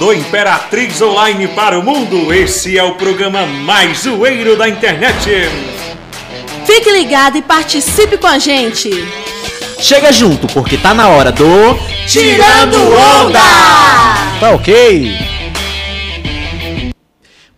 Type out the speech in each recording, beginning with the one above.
do Imperatriz Online para o mundo. Esse é o programa mais zoeiro da internet. Fique ligado e participe com a gente. Chega junto, porque tá na hora do. Tirando Onda! Tá ok?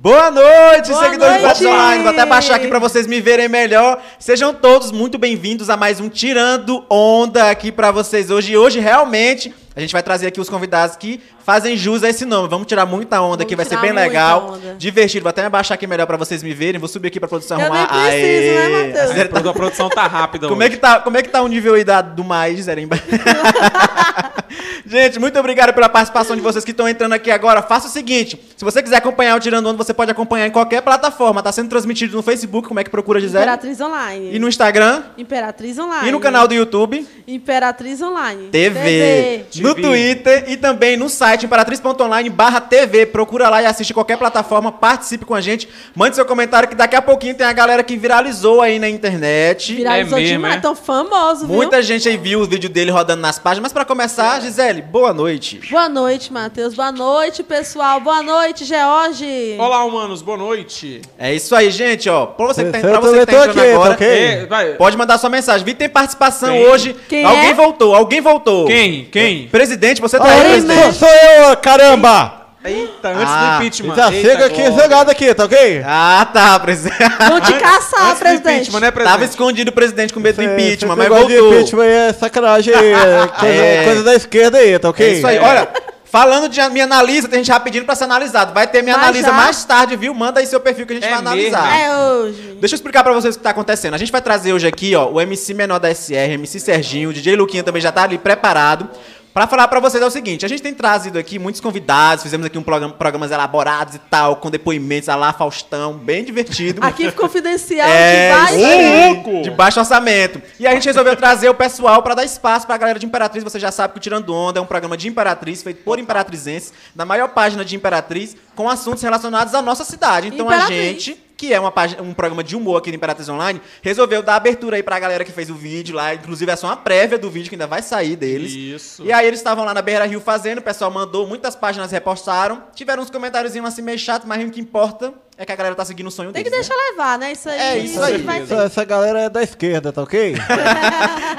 Boa noite, Boa seguidores do noite! Box Online. Vou até baixar aqui pra vocês me verem melhor. Sejam todos muito bem-vindos a mais um Tirando Onda aqui pra vocês hoje. E hoje, realmente, a gente vai trazer aqui os convidados que fazem jus a esse nome. Vamos tirar muita onda Vamos aqui, vai ser bem legal. onda. Divertido. Vou até baixar aqui melhor pra vocês me verem. Vou subir aqui pra produção Eu arrumar. nem preciso, né, Matheus? A Gisele tá- A produção tá rápida como é, que tá, como é que tá o nível aí da, do mais, Gisele? Gente, muito obrigado pela participação de vocês que estão entrando aqui agora. Faça o seguinte: se você quiser acompanhar o Tirando Onda, você pode acompanhar em qualquer plataforma. Tá sendo transmitido no Facebook, como é que procura, Gisele? Imperatriz Online. E no Instagram. Imperatriz Online. E no canal do YouTube. Imperatriz Online. TV, no TV. Twitter e também no site imperatriz.online barra TV. Procura lá e assiste qualquer plataforma, participe com a gente. Mande seu comentário que daqui a pouquinho tem a galera que viralizou aí na internet. Viralizou É mesmo, demais. é? Tão famoso, viu? Muita gente aí viu o vídeo dele rodando nas páginas. Mas pra começar, Gisele, boa noite. Boa noite, Matheus. Boa noite, pessoal. Boa noite, George. Olá, humanos, boa noite. É isso aí, gente, ó. Pra você que tá, pra você que tá entrando aqui, agora? É, pode mandar sua mensagem. Vi tem participação Quem? hoje. Quem alguém é? voltou, alguém voltou. Quem? Quem? Presidente, você tá aí, presidente. sou, sou eu, caramba! Eita, antes Ah, do impeachment. Já Eita, chega aqui jogado aqui, tá ok? Ah, tá, presidente. Vão te caçar, Antes do presidente. impeachment, né, presidente? Tava escondido o presidente com medo do Esse- impeachment, mas voltou. de impeachment aí é sacanagem aí, é coisa, É. coisa da esquerda aí, tá ok? É isso aí. Olha, falando de Me Analisa, tem gente já pedindo pra ser analisado. Vai ter Me Mas Analisa já? mais tarde, viu? Manda aí seu perfil que a gente É vai analisar. mesmo? É hoje. Deixa eu explicar pra vocês o que tá acontecendo. A gente vai trazer hoje aqui, ó, o MC menor da SR, MC Serginho, o DJ Luquinha também já tá ali preparado. Pra falar pra vocês é o seguinte, a gente tem trazido aqui muitos convidados, fizemos aqui um programa, programas elaborados e tal, com depoimentos a lá Faustão, bem divertido. Arquivo confidencial É, de baixo. de baixo orçamento. E a gente resolveu trazer o pessoal pra dar espaço pra galera de Imperatriz. Você já sabe que o Tirando Onda é um programa de Imperatriz, feito por imperatrizenses, na maior página de Imperatriz, com assuntos relacionados à nossa cidade. Então a Imperatriz. gente, que é uma página, um programa de humor aqui do Imperatriz Online, resolveu dar abertura aí pra galera que fez o vídeo lá. Inclusive é só uma prévia do vídeo que ainda vai sair deles. Isso. E aí eles estavam lá na Beira Rio fazendo, o pessoal mandou, muitas páginas repostaram. Tiveram uns comentários assim meio chatos, mas o que importa é que a galera tá seguindo o sonho Tem que deles. né? deixar levar, né? Isso aí. É isso aí. Essa, essa galera é da esquerda, tá ok?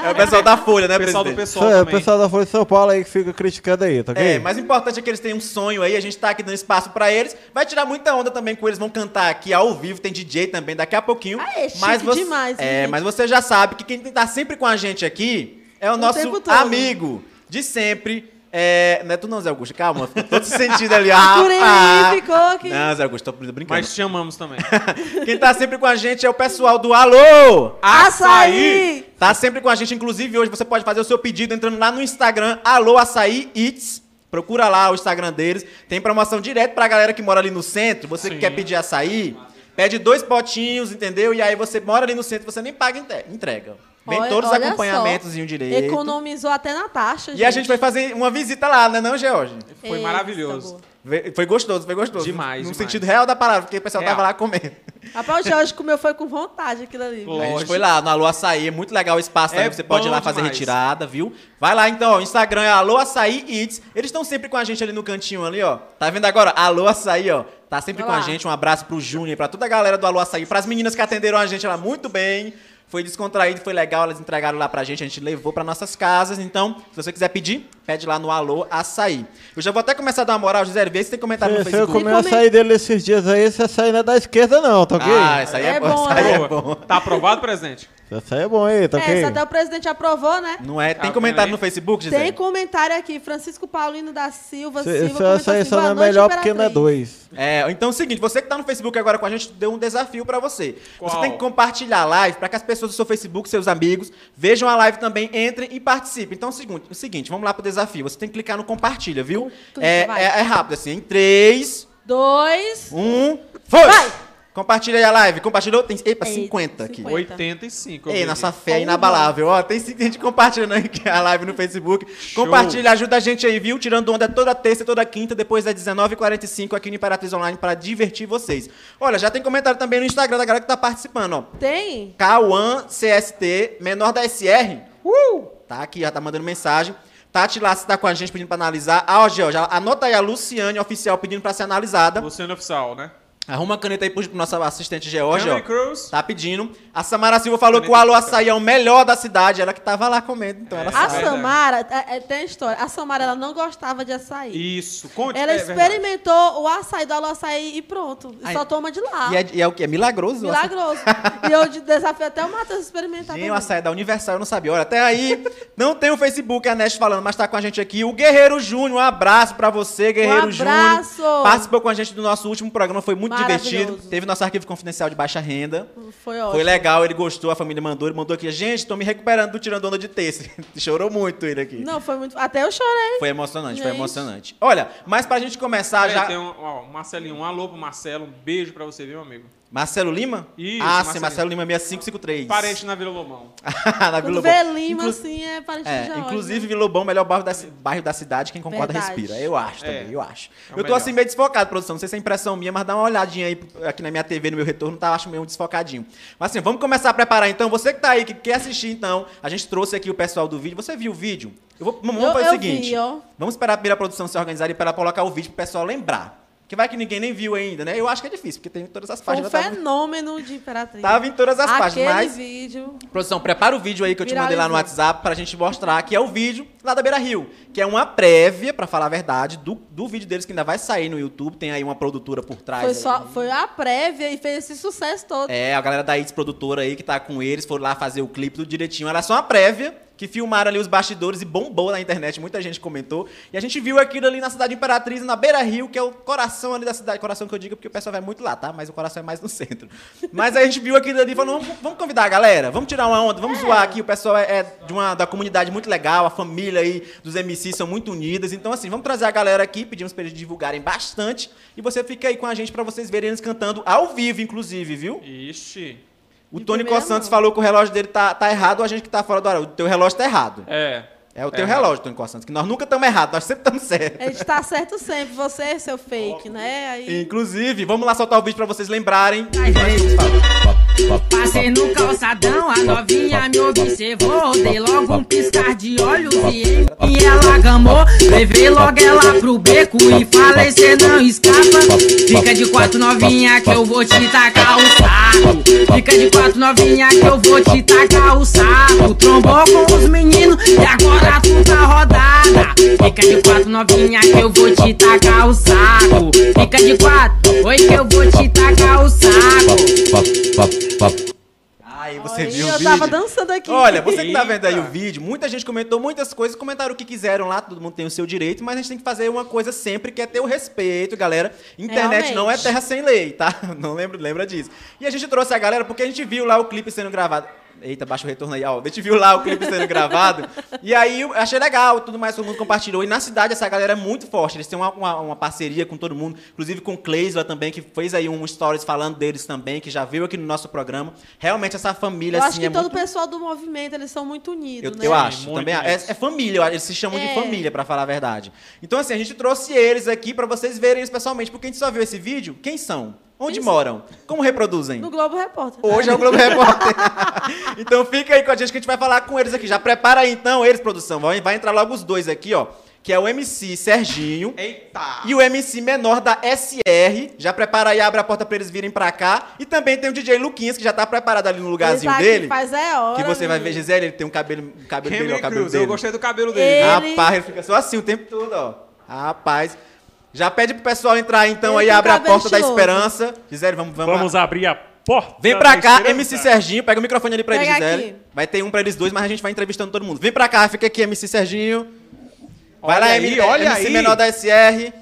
É o pessoal da Folha, né, O pessoal do presidente? pessoal Isso é o pessoal da Folha de São Paulo aí que fica criticando aí, tá ok? É, mas o importante é que eles tenham um sonho aí, a gente tá aqui dando espaço pra eles. Vai tirar muita onda também com eles, vão cantar aqui ao vivo, tem DJ também daqui a pouquinho. Ah, é chique mas você, demais, É, gente. mas você já sabe que quem tá sempre com a gente aqui é o, nosso tempo todo. amigo de sempre. É, não é tu não, Zé Augusto, calma, ficou todo sentido ali. Ah, Por aí, rapaz. ficou aqui. Não, Zé Augusto, tô brincando. Mas te amamos também. Quem tá sempre com a gente é o pessoal do Alô! Açaí! Tá sempre com a gente, inclusive hoje você pode fazer o seu pedido entrando lá no Instagram, Alô Açaí Eats. Procura lá o Instagram deles. Tem promoção direto pra galera que mora ali no centro. Você que Sim. quer pedir açaí, pede dois potinhos, entendeu? E aí você mora ali no centro, você nem paga entrega. Vem Olha- todos os acompanhamentos direito. Economizou até na taxa, E a gente vai fazer uma visita lá, né não, George? Foi Eita, maravilhoso. boa. Foi gostoso, foi gostoso. Demais, No demais. sentido real da palavra, porque o pessoal Real. tava lá comendo. Rapaz, o Jorge comeu foi com vontade aquilo ali. A gente Lógico. foi lá no Alô Açaí, é muito legal o espaço É também, você pode ir lá fazer demais. retirada, viu? Vai lá então, ó, o Instagram é Alô Açaí Eats. Eles estão sempre com a gente ali no cantinho ali, ó. Tá vendo agora? Alô Açaí, ó. Tá sempre Vai com a gente. Um abraço pro Júnior, e pra toda a galera do Alô Açaí, pras meninas que atenderam a gente lá muito bem. Foi descontraído, foi legal, elas entregaram lá pra gente, a gente levou pra nossas casas. Então, se você quiser pedir, pede lá no Alô Açaí. Eu já vou até começar a dar uma moral, José, vê se tem comentário no Se, se eu Facebook. comer Tem açaí dele esses dias aí, esse açaí não é da esquerda não, tá ok? Ah, isso aí é, É bom, bom, isso aí né? é Boa. bom. Tá aprovado, presidente? Esse açaí é bom aí, tá É, ok? se até o presidente aprovou, né? Não é? Tem Tá comentário no? Facebook, Gisele? Tem comentário aqui, Francisco Paulino da Silva Esse, Silva esse comentou açaí assim, só não "Boa é melhor porque não é Imperatriz." dois. É, então é o seguinte, você que tá no Facebook agora com a gente, deu um desafio pra você. Você Qual? tem que compartilhar a live pra que as pessoas do seu Facebook, seus amigos, vejam a live também, entrem e participem. Então é o seguinte, o seguinte vamos lá pro desafio. Você tem que clicar no compartilha, viu? Clica, É, é, é rápido assim, em 3, Dois. 1, foi! Vai! Compartilha aí a live. Compartilhou? Tem, epa, Eita, 50 aqui. 50. 85. eu Ei, nossa fé é inabalável. Ó, tem gente compartilhando aqui a live no Facebook. Show. Compartilha, ajuda a gente aí, viu? Tirando onda toda terça e toda quinta, depois das 19h45 aqui no Imperatriz Online pra divertir vocês. Olha, já tem comentário também no Instagram da galera que tá participando, ó. Tem? Cauã CST, menor da SR. Uh! Tá aqui, já tá mandando mensagem. Tati Lassi tá com a gente pedindo pra analisar. Ah, ó, George, anota aí a Luciane oficial pedindo pra ser analisada. Luciano Oficial, né? Arruma uma caneta aí pro, nosso assistente George, ó. Henry Cruz. Tá pedindo. A Samara Silva falou Caneta que o Alô. Açaí é o melhor da cidade. Ela que tava lá comendo, então ela A sabe. verdade. Samara, é, é, tem a história. A Samara, ela não gostava de açaí. Isso, conte. Ela é verdade. experimentou o açaí do Alô Açaí e pronto. E Ai. só toma de lá. E é, e é o que? É milagroso? Milagroso. e eu de- desafio até o Matheus a experimentar. Gente, o açaí da Universal, eu não sabia. Olha, até aí, não tem o Facebook, a Nest falando, mas tá com a gente aqui. O Guerreiro Júnior, um abraço pra você, Guerreiro abraço! Júnior. Participou com a gente do nosso último programa, foi muito Maravilhoso. divertido. Teve nosso arquivo confidencial de baixa renda. Foi ótimo. Foi legal, ele gostou, a família mandou, ele mandou aqui. Gente, tô me recuperando do tirando onda de terça. Chorou muito ele aqui. Não, foi muito. Até eu chorei. Foi emocionante, foi Gente. emocionante. Olha, mas pra gente começar Peraí, já. Tem um, ó, Marcelinho, um alô pro Marcelo, um beijo pra você, viu, amigo? Marcelo Lima? Isso, Ah, sim, Marcelinho. Marcelo Lima 6553. Parente na Vila Lobão. na Quando Vila vê Lobão. Lima, Inclu- assim, é parente É, de inclusive né? Vila Lobão, melhor bairro da, bairro da cidade, quem concorda Verdade. respira. Eu acho É. também, eu acho. É eu tô melhor. assim meio desfocado, produção. Não sei se é impressão minha, mas dá uma olhadinha aí aqui na minha TV, no meu retorno, tá, acho meio desfocadinho. Mas assim, vamos começar a preparar então. Você que tá aí, que quer assistir então, a gente trouxe aqui o pessoal do vídeo. Você viu o vídeo? Eu vou, vamos Eu- fazer eu o seguinte. vi, ó. Vamos esperar a primeira produção se organizar e para colocar o vídeo pro pessoal lembrar. Que vai que ninguém nem viu ainda, né? Eu acho que é difícil, porque tem todas as Foi um páginas. Tava, fenômeno de Imperatriz. tava em todas as páginas, Aquele mas... vídeo. Produção, prepara o vídeo aí que eu te mandei lá no. WhatsApp pra gente mostrar, que é o vídeo lá da Beira Rio, que é uma prévia, pra falar a verdade, do, do vídeo deles que ainda vai sair no YouTube. Tem aí uma produtora por trás. Foi, aí. só, foi a prévia e fez esse sucesso todo. É, a galera da It's Produtora aí que tá com eles, foram lá fazer o clipe tudo direitinho. Era só uma prévia, que filmaram ali os bastidores e bombou na internet, muita gente comentou. E a gente viu aquilo ali na cidade Imperatriz, na Beira Rio, que é o coração ali da cidade. Coração que eu digo porque o pessoal vai muito lá, tá? Mas o coração é mais no centro. Mas a gente viu aquilo ali e falou, vamos, vamos convidar a galera, vamos tirar uma onda, vamos zoar aqui. O pessoal é, é de uma, da comunidade muito legal, a família aí dos MCs são muito unidas. Então assim, vamos trazer a galera aqui, pedimos pra eles divulgarem bastante. E você fica aí com a gente pra vocês verem eles cantando ao vivo, inclusive, viu? Ixi. O De Tony Santos falou que o relógio dele tá, tá errado, ou a gente que tá fora do horário. O teu relógio tá errado. É. É o teu É relógio, Tony Santos, que nós nunca estamos errados, nós sempre estamos certos. A gente tá certo sempre. Você, seu fake, né? Aí... Inclusive, vamos lá soltar o vídeo pra vocês lembrarem. Passei observou. Dei logo um piscar de olhos e, e ela gamou. Levei logo ela pro beco e falei: cê não escapa. Fica de quatro novinha que eu vou te tacar o saco. Fica de quatro novinha que eu vou te tacar o saco. Trombou com os meninos e agora tu tá rodada. Fica de quatro novinha que eu vou te tacar o saco. Fica de quatro, oi que eu vou te tacar o saco. Aí você Aí viu o eu vídeo. tava dançando aqui. Olha, você que tá vendo aí o vídeo, muita gente comentou muitas coisas, comentaram o que quiseram lá, todo mundo tem o seu direito, mas a gente tem que fazer uma coisa sempre que é ter o respeito, galera. Internet Realmente. não é terra sem lei, tá? Não lembra, lembra disso. E a gente trouxe a galera porque a gente viu lá o clipe sendo gravado. Eita, baixa o retorno aí, ó. A gente viu lá o clipe sendo gravado. E aí eu achei legal, tudo mais, todo mundo compartilhou. E na cidade essa galera é muito forte. Eles têm uma, uma, uma parceria com todo mundo, inclusive com o Cleisla também, que fez aí um stories falando deles também, que já veio aqui no nosso programa. Realmente essa família, Eu assim, acho que é todo muito... o pessoal do movimento, eles são muito unidos, Eu, né? eu acho, muito também. É, unidos. é família, eles se chamam de É. família, pra falar a verdade. Então, assim, a gente trouxe eles aqui pra vocês verem eles pessoalmente, porque a gente só viu esse vídeo. Quem são? Onde Quem moram? Como reproduzem? No Globo Repórter. Hoje é o Globo Repórter. então fica aí com a gente que a gente vai falar com eles aqui. Já prepara aí então, eles, produção. Vai, vai entrar logo os dois aqui, ó. Que é o MC Serginho Eita. e o MC menor da SR. Já prepara aí, abre a porta pra eles virem pra cá. E também tem o DJ Luquinhas, que já tá preparado ali no Ele lugarzinho tá aqui dele. faz é hora. Que você vai ver. Gisele, ele tem um cabelo, um cabelo dele, ó, o cabelo Cruz, dele. eu gostei do cabelo dele. Ele- Rapaz, ele fica só assim o tempo todo, ó. Rapaz. Já pede pro pessoal entrar então Ele aí, tem abre a porta da esperança. Gisele, vamos, vamos, Vamos abrir a porta. Vem pra da cá, esperança. MC Serginho, pega o microfone ali pra ele, Pega Gisele. aqui. Vai ter um pra eles dois, mas a gente vai entrevistando todo mundo. Vem pra cá, fica aqui, MC Serginho. Vai Olha lá, aí, MC, olha MC aí. menor da SR.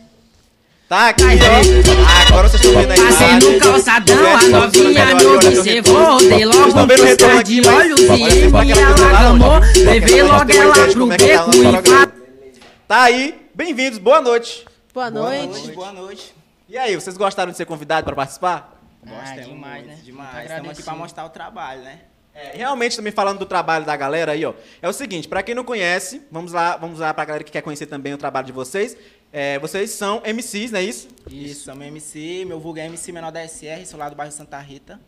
Tá aqui, ó. Agora vocês estão vendo aí. Passei no calçadão, a novinha me observou. Dei logo um piscar de olhos e ela gamou. Levei logo ela pro beco e. Tá aí, bem-vindos, boa noite. Boa noite. Boa noite. E aí, vocês gostaram de ser convidados pra participar? Gostamos demais, muito, né? Demais. Muito Estamos aqui agradecido. mostrar o trabalho, né? É, realmente, também falando do trabalho da galera aí, ó. É o seguinte, pra quem não conhece, vamos lá, vamos lá pra galera que quer conhecer também o trabalho de vocês. É, vocês são MCs, não é isso? Isso, somos MC, meu vulgo é MC menor da SR, sou lá do bairro Santa Rita.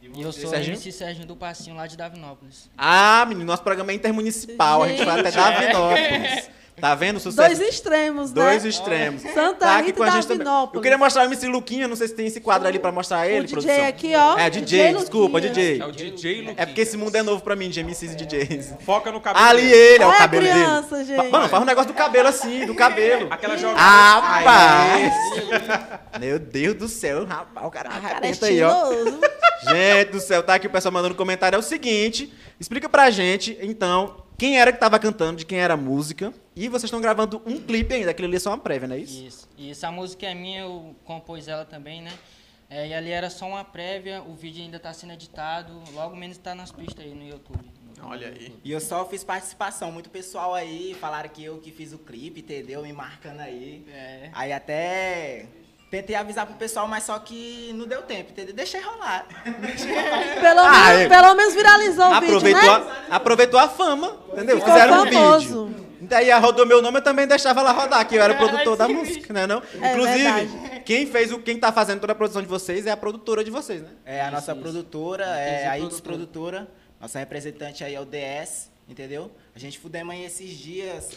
E eu sou Serginho? o MC Serginho do Passinho lá de Davinópolis. Ah, menino, nosso programa é intermunicipal, a gente vai até Davinópolis. Tá vendo o sucesso? Dois extremos, né? Dois extremos. Santa Tá aqui Rita com a e gente também. Eu queria mostrar o MC Luquinha, não sei se tem esse quadro ali pra mostrar ele, O DJ produção. aqui, ó. É, DJ, desculpa, Luquinha. DJ. É o DJ Luquinha. É porque esse mundo é novo pra mim, de MCs e DJs. Foca no cabelo. Ali ele, ó, o Olha a cabelo criança, dele. gente. Mano, faz um negócio do cabelo assim, do cabelo. Aquela jogada. Rapaz! Meu Deus do céu, rapaz, o cara O cara é aí, ó. estiloso. Gente do céu, tá aqui o pessoal mandando comentário. É o seguinte, explica pra gente, então, quem era que tava cantando, de quem era a música. E vocês estão gravando um clipe ainda, aquilo ali é só uma prévia, não é isso? Isso. E essa música é minha, eu compus ela também, né? É, e ali era só uma prévia, o vídeo ainda tá sendo editado, logo menos tá nas pistas aí no YouTube. Olha aí. E eu só fiz participação. Muito pessoal aí falaram que eu que fiz o clipe, entendeu? Me marcando aí. É. Aí até tentei avisar pro pessoal, mas só que não deu tempo, entendeu? Deixei rolar. Pelo, Ah, menos, é. pelo menos viralizou o Aproveitou, vídeo, né? a, aproveitou a fama, entendeu? Ficou Fizeram um famoso. vídeo. Daí a rodou meu nome, eu também deixava ela rodar, que eu era produtor da música, né não? É Inclusive, quem fez o quem tá fazendo toda a produção de vocês é a produtora de vocês, né? É a nossa produtora, é Entendi, a Itos produtora. Nossa representante aí é o DS, entendeu? A gente fudemos aí esses dias.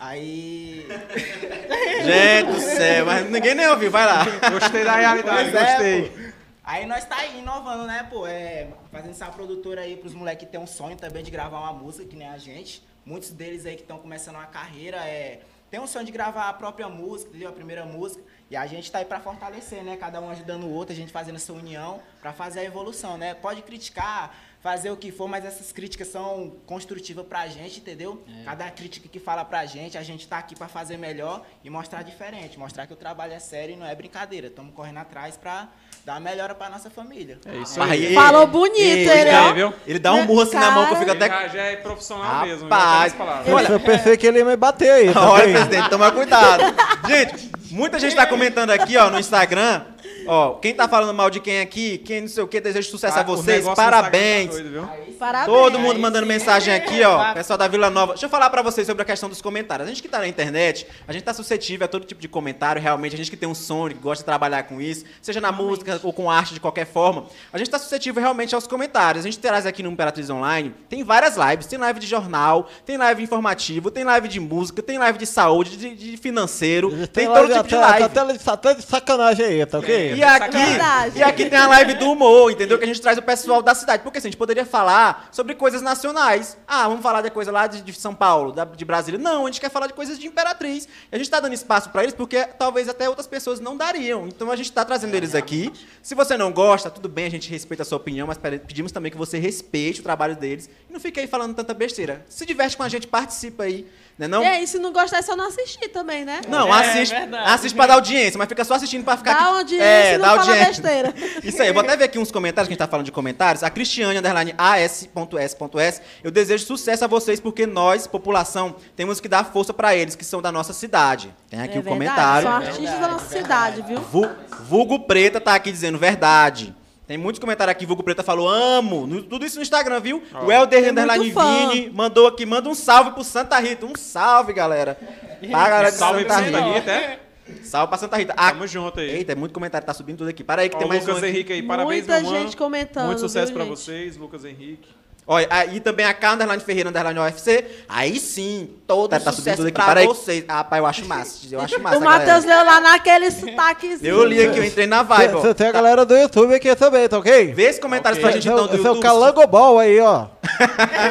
Aí. Gente do céu, mas ninguém nem ouviu, vai lá. Gostei da realidade, Pois é, gostei. pô. Aí nós tá aí inovando, né, pô? É, fazendo essa produtora aí pros moleques que tem um sonho também de gravar uma música, que nem a gente. Muitos deles aí que estão começando uma carreira, é, tem um sonho de gravar a própria música, entendeu? A primeira música. E a gente tá aí pra fortalecer, né? Cada um ajudando o outro, a gente fazendo essa união pra fazer a evolução, né? Pode criticar, fazer o que for, mas essas críticas são construtivas pra gente, entendeu? Cada crítica que fala pra gente, a gente tá aqui pra fazer melhor e mostrar diferente. Mostrar que o trabalho é sério e não é brincadeira. Estamos correndo atrás pra dar a melhora pra nossa família. É isso Aí, aí. Falou bonito, ele, viu? Ele dá um murro assim na mão que eu fico até. já, já é profissional mesmo. Rapaz, as palavras. olha, Eu pensei que ele ia me bater aí, tá Olha, bem? presidente, toma cuidado. Gente, muita gente tá comentando aqui, ó, no Instagram. Ó, quem tá falando mal de quem aqui, quem não sei o que, deseja sucesso Ah, a vocês, Instagram parabéns. tá doido? Parabéns. Todo mundo mandando mensagem aqui, ó. Pessoal da Vila Nova. Deixa eu falar pra vocês sobre a questão dos comentários. A gente que tá na internet, a gente tá suscetível a todo tipo de comentário, realmente. A gente que tem um sonho, que gosta de trabalhar com isso, seja na música ou com arte de qualquer forma. A gente tá suscetível realmente aos comentários. A gente traz aqui no Imperatriz Online, tem várias lives. Tem live de jornal, tem live informativo, tem live de música, tem live de saúde, de, de financeiro, tem, todo live tipo de live. Até, até de sacanagem aí, tá ok? E aqui, e aqui tem a live do humor, entendeu? Que a gente traz o pessoal da cidade. Porque assim, a gente poderia falar sobre coisas nacionais. Ah, vamos falar de coisa lá de, de São Paulo, da- de Brasília. Não, a gente quer falar de coisas de Imperatriz. E a gente tá dando espaço pra eles porque talvez até outras pessoas não dariam. Então a gente tá trazendo eles aqui. Se você não gosta, tudo bem, a gente respeita a sua opinião, mas pedimos também que você respeite o trabalho deles e não fique aí falando tanta besteira. Se diverte com a gente, participa aí, né não? E aí, se não gostar, é só não assistir também, né? Não, É, assiste, verdade. assiste pra dar audiência, mas fica só assistindo pra ficar Dá audiência é, e não dá fala audiência. besteira. Isso aí, eu vou até ver aqui uns comentários, que a gente tá falando de comentários. A Cristiane, underline as.s.s. Eu desejo sucesso a vocês, porque nós, população, temos que dar força pra eles, que são da nossa cidade. Tem aqui é o verdade, comentário. São artistas da nossa cidade, viu? Vu- Vulgo Preta tá aqui dizendo verdade. Tem muitos comentários aqui, Vulgo Preta falou, amo. No- tudo isso no Instagram, viu? O Helder Underline. Vini mandou aqui, manda um salve pro Santa Rita. Um salve, galera. Pra galera de Salve pra Santa Santa Rita. Rita, é? Salve pra Santa Rita. Ah, Tamo junto aí. Eita, é muito comentário, tá subindo tudo aqui. Para aí que Ó, tem mais um Lucas aqui. Henrique aí, parabéns, Muita meu mano. gente comentando, Muito sucesso viu, pra gente? vocês, Lucas Henrique. Olha, aí também a K Underline Ferreira Underline UFC. Aí sim, Todo tá, tá sucesso aqui. pra vocês. Ah, pai, eu acho massa. Eu acho massa. O Matheus leu lá naquele sotaquezinho. Eu li aqui, eu entrei na vibe, ó. Você tem a galera do YouTube aqui também, tá ok? Vê esse comentário Ok. pra gente então do Esse é o YouTube. Calangobol aí, ó.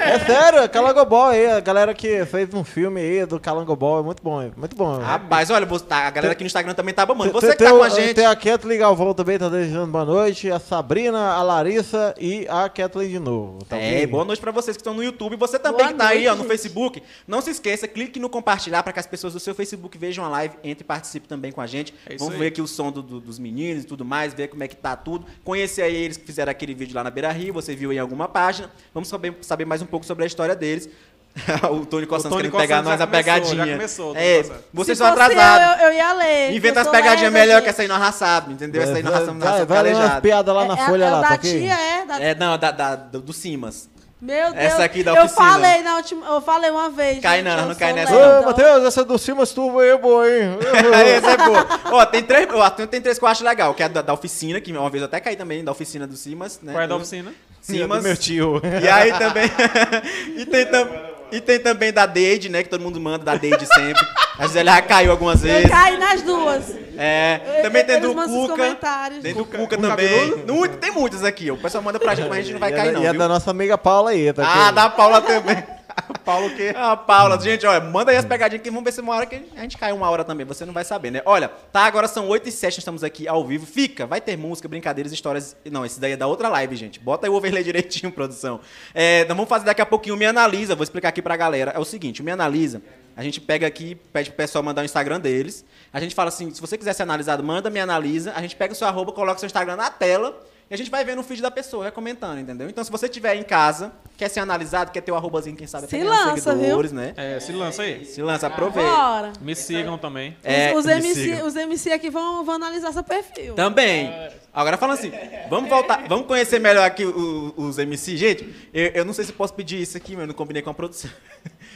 é sério, é Calangobol aí. A galera que fez um filme aí do Calangobol. É muito bom, é muito bom. Rapaz, olha, tá, a galera aqui no Instagram também tá bombando. Você que tem tá com a gente. Tem a Kathleen Galvão também, tá desejando boa noite. A Sabrina, a Larissa e a Kathleen de novo. Tá É, ok? Boa noite pra vocês que estão no YouTube. Você também Boa que tá aí, ó, no gente. Facebook. Não se esqueça, clique no compartilhar para que as pessoas do seu Facebook vejam a live, entre e participe também com a gente. É Vamos aí. ver aqui o som do- do- dos meninos e tudo mais, ver como é que tá tudo. Conhecer aí eles que fizeram aquele vídeo lá na Beira Rio, você viu em alguma página. Vamos saber, saber mais um pouco sobre a história deles. o Tony Tony querendo pegar nós já a começou, pegadinha. já começou, Tony é, vocês são atrasados. Eu, eu, eu ia ler. Inventa as pegadinhas melhor gente. que essa aí nós raçamos, entendeu? Essa aí nós raçamos vai, raçamos vai ler umas calejado. piadas lá na É, folha é, lá, tá da ok? tia, é? Da... É, não, da, da- do, do Simas. Meu Deus. Essa aqui da eu oficina. falei na última, eu falei uma vez. Cai gente, não, eu não cai nessa. Ô, Matheus, essa do Simas aí é boa, hein? Essa é boa. Ó, tem três, ó, tem, três que eu acho legal, que é da, da oficina, que uma vez eu até caí também, da oficina do Simas, né? Qual é da oficina? Do Simas. meu tio. E aí também. e tem também. E tem também da Deide, né? Que todo mundo manda da Deide sempre. A Gisele já caiu algumas Eu vezes. caí nas duas. É, também tem do Cuca. Tem do Cuca também. Muito, tem muitas aqui. O pessoal manda pra gente, mas a gente não vai e cair, a, não. e a viu? da nossa amiga Paula aí, tá Ah, aqui. da Paula também. Paula o quê? Ah, Paula. Gente, olha, manda aí as pegadinhas que vamos ver se uma hora que a gente cai uma hora também. Você não vai saber, né? Olha, tá, agora são 8 e 7, nós estamos aqui ao vivo. Fica, vai ter música, brincadeiras, histórias. Não, esse daí é da outra live, gente. Bota aí o overlay direitinho, produção. É, vamos fazer daqui a pouquinho o Me Analisa. Vou explicar aqui pra galera. É o seguinte, o Me Analisa, a gente pega aqui, pede pro pessoal mandar o Instagram deles. A gente fala assim, se você quiser ser analisado, manda Me Analisa. A gente pega o seu arroba, coloca o seu Instagram na tela. E a gente vai vendo o feed da pessoa, vai comentando, entendeu? Então, se você estiver em casa, quer ser analisado, quer ter o arrobazinho, quem sabe, Se ganhar lança, seguidores, né? É, se lança aí. Se lança, aproveita. Bora. Me sigam também. É, os, os MC, sigam. os MC aqui vão, vão analisar seu perfil. Também. Agora falando assim, vamos voltar, vamos conhecer melhor aqui o- os MC. Gente, eu, eu não sei se posso pedir isso aqui, mas eu não combinei com a produção.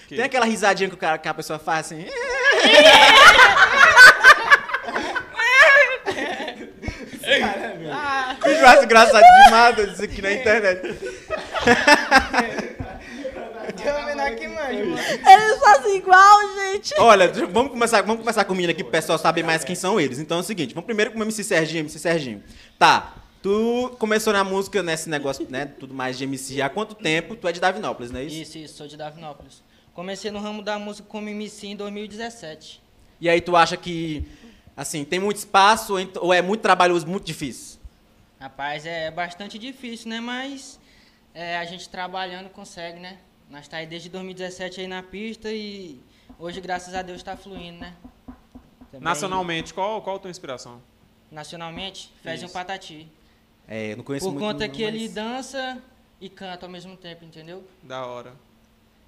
Tem aquela risadinha que, o cara, que a pessoa faz assim. Eu acho engraçado demais isso aqui na internet. Eles fazem igual, gente. Olha, vamos começar, vamos começar com o menino aqui pro pessoal saber mais quem são eles. Então é o seguinte, vamos primeiro com o MC Serginho, MC Serginho. Tá, tu começou na música, nesse negócio, né, tudo mais de MC há quanto tempo? Tu é de Davinópolis, não é isso? Isso, isso, sou de Davinópolis. Comecei no ramo da música como MC em 2017. E aí tu acha que, assim, tem muito espaço ou ent- ou é muito trabalhoso, muito difícil? Rapaz, é bastante difícil, né? Mas é, a gente trabalhando consegue, né? Nós tá aí desde 2017 aí na pista e hoje, graças a Deus, está fluindo, né? Também- Nacionalmente, qual, qual a tua inspiração? Nacionalmente, Fezinho Isso. Patati. É, eu não conheço Por muito. conta não, que ele mas- dança e canta ao mesmo tempo, entendeu? Da hora.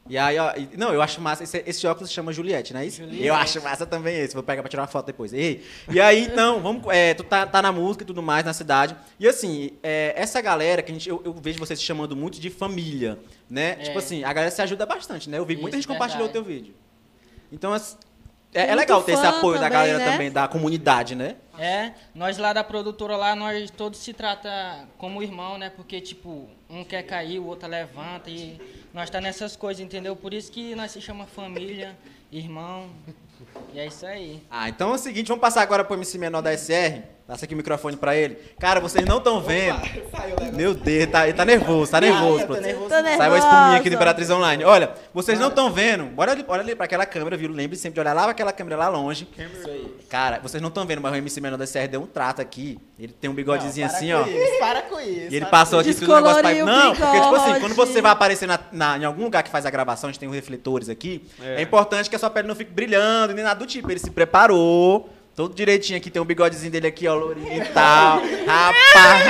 E aí, ó, e- não, eu acho massa. Esse, esse óculos se chama Juliette, não é isso? Juliette. Eu acho massa também esse. Vou pegar pra tirar uma foto depois. Ei, e aí, então, vamos. é, tu tá, tá na música e tudo mais, na cidade. E assim, é, essa galera que a gente. Eu, eu vejo vocês se chamando muito de família, né? É. Tipo assim, a galera se ajuda bastante, né? Eu vi muita Isso, gente compartilhou o teu verdade. vídeo. Então, as- é, é legal ter esse apoio da também, galera né? também, da comunidade, né? É, nós lá da produtora lá, nós todos se trata como irmão, né? Porque, tipo, um quer cair, o outro levanta e nós tá nessas coisas, entendeu? Por isso que nós se chama família, irmão. E é isso aí. Ah, então é o seguinte, vamos passar agora pro MC menor da SR. Passa aqui o microfone pra ele. Cara, vocês não estão vendo. Meu Deus, ele tá, ele tá nervoso, tá nervoso. eu tô produção. nervoso. Tô Saiu a nervosa. espuminha aqui do Imperatriz Online. Olha, vocês não estão vendo. Olha ali, olha ali pra aquela câmera, viu? Lembre sempre de olhar lá pra aquela câmera lá longe. Isso aí. Cara, vocês não estão vendo, mas o MC menor da SR deu um trato aqui. Ele tem um bigodezinho Não, assim, ó. Isso, para com isso. E ele passou aqui tudo o negócio pra... Não, porque tipo assim, quando você vai aparecer na, na- em algum lugar que faz a gravação, a gente tem os refletores aqui, é. É. importante que a sua pele não fique brilhando, nem nada do tipo. Ele se preparou, todo direitinho aqui, tem um bigodezinho dele aqui, ó, lourinho e tal. Rapaz!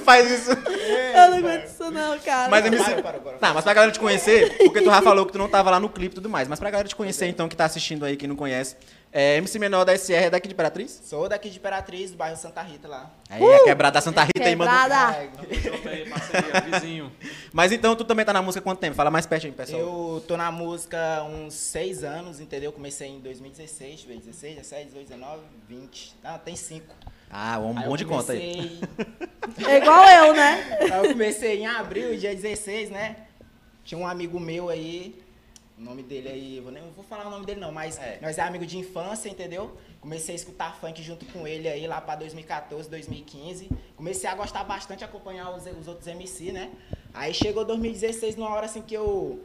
Faz isso. Eu não aguento isso não, cara. Mas MC... Para, para, para. Tá, mas pra galera te conhecer, porque tu já falou que tu não tava lá no clipe e tudo mais, mas pra galera te conhecer, então, que tá assistindo aí, quem não conhece, é, MC Menor da SR é daqui de Imperatriz? Sou daqui de Imperatriz, do bairro Santa Rita lá. Aí, a quebrada da Santa Rita aí, mano. Quebrada. É, Parceria, vizinho. Mas então tu também tá na música há quanto tempo? Fala mais perto aí, pessoal. Eu tô na música há uns seis anos, entendeu? Comecei em 2016, deixa eu ver, 16, 17, 18, 19, 20. Não, tem cinco. Ah, um Aí monte de conta aí. comecei- É igual eu, né? Aí eu comecei em abril, dia 16, né? Tinha um amigo meu aí, o nome dele aí, eu vou nem vou falar o nome dele não, mas nós é amigo de infância, entendeu? Comecei a escutar funk junto com ele aí lá pra 2014, 2015. Comecei a gostar bastante, acompanhar os, os outros MC, né? Aí chegou 2016, numa hora assim que eu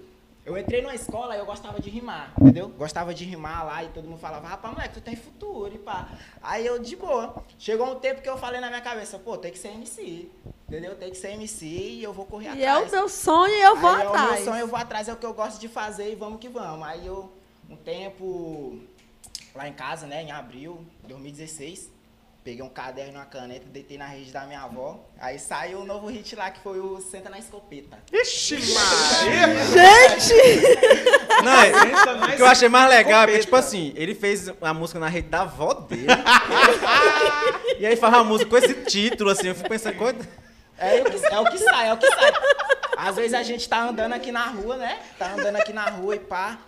eu entrei numa escola e eu gostava de rimar, entendeu? Gostava de rimar lá e todo mundo falava, rapaz, moleque, tu tem futuro e pá. Aí eu, de boa. Chegou um tempo que eu falei na minha cabeça, pô, tem que ser MC, entendeu? Tem que ser MC e eu vou correr E é atrás. o meu sonho e eu vou Aí É o atrás. meu sonho, eu vou atrás, é o que eu gosto de fazer e vamos que vamos. Aí eu, um tempo lá em casa, né, em abril de 2016, peguei um caderno e uma caneta, deitei na rede da minha avó. Aí saiu o novo hit lá que foi o Senta na Escopeta. Ixi, Maria! Não, é- o que eu achei mais legal é que, Escopeta. tipo assim, ele fez a música na rede da avó dele. e aí faz uma música com esse título, assim, eu fico pensando, coisa. É, o que, é o que sai, é o que sai. Às vezes a gente tá andando aqui na rua, né? Tá andando aqui na rua e pá.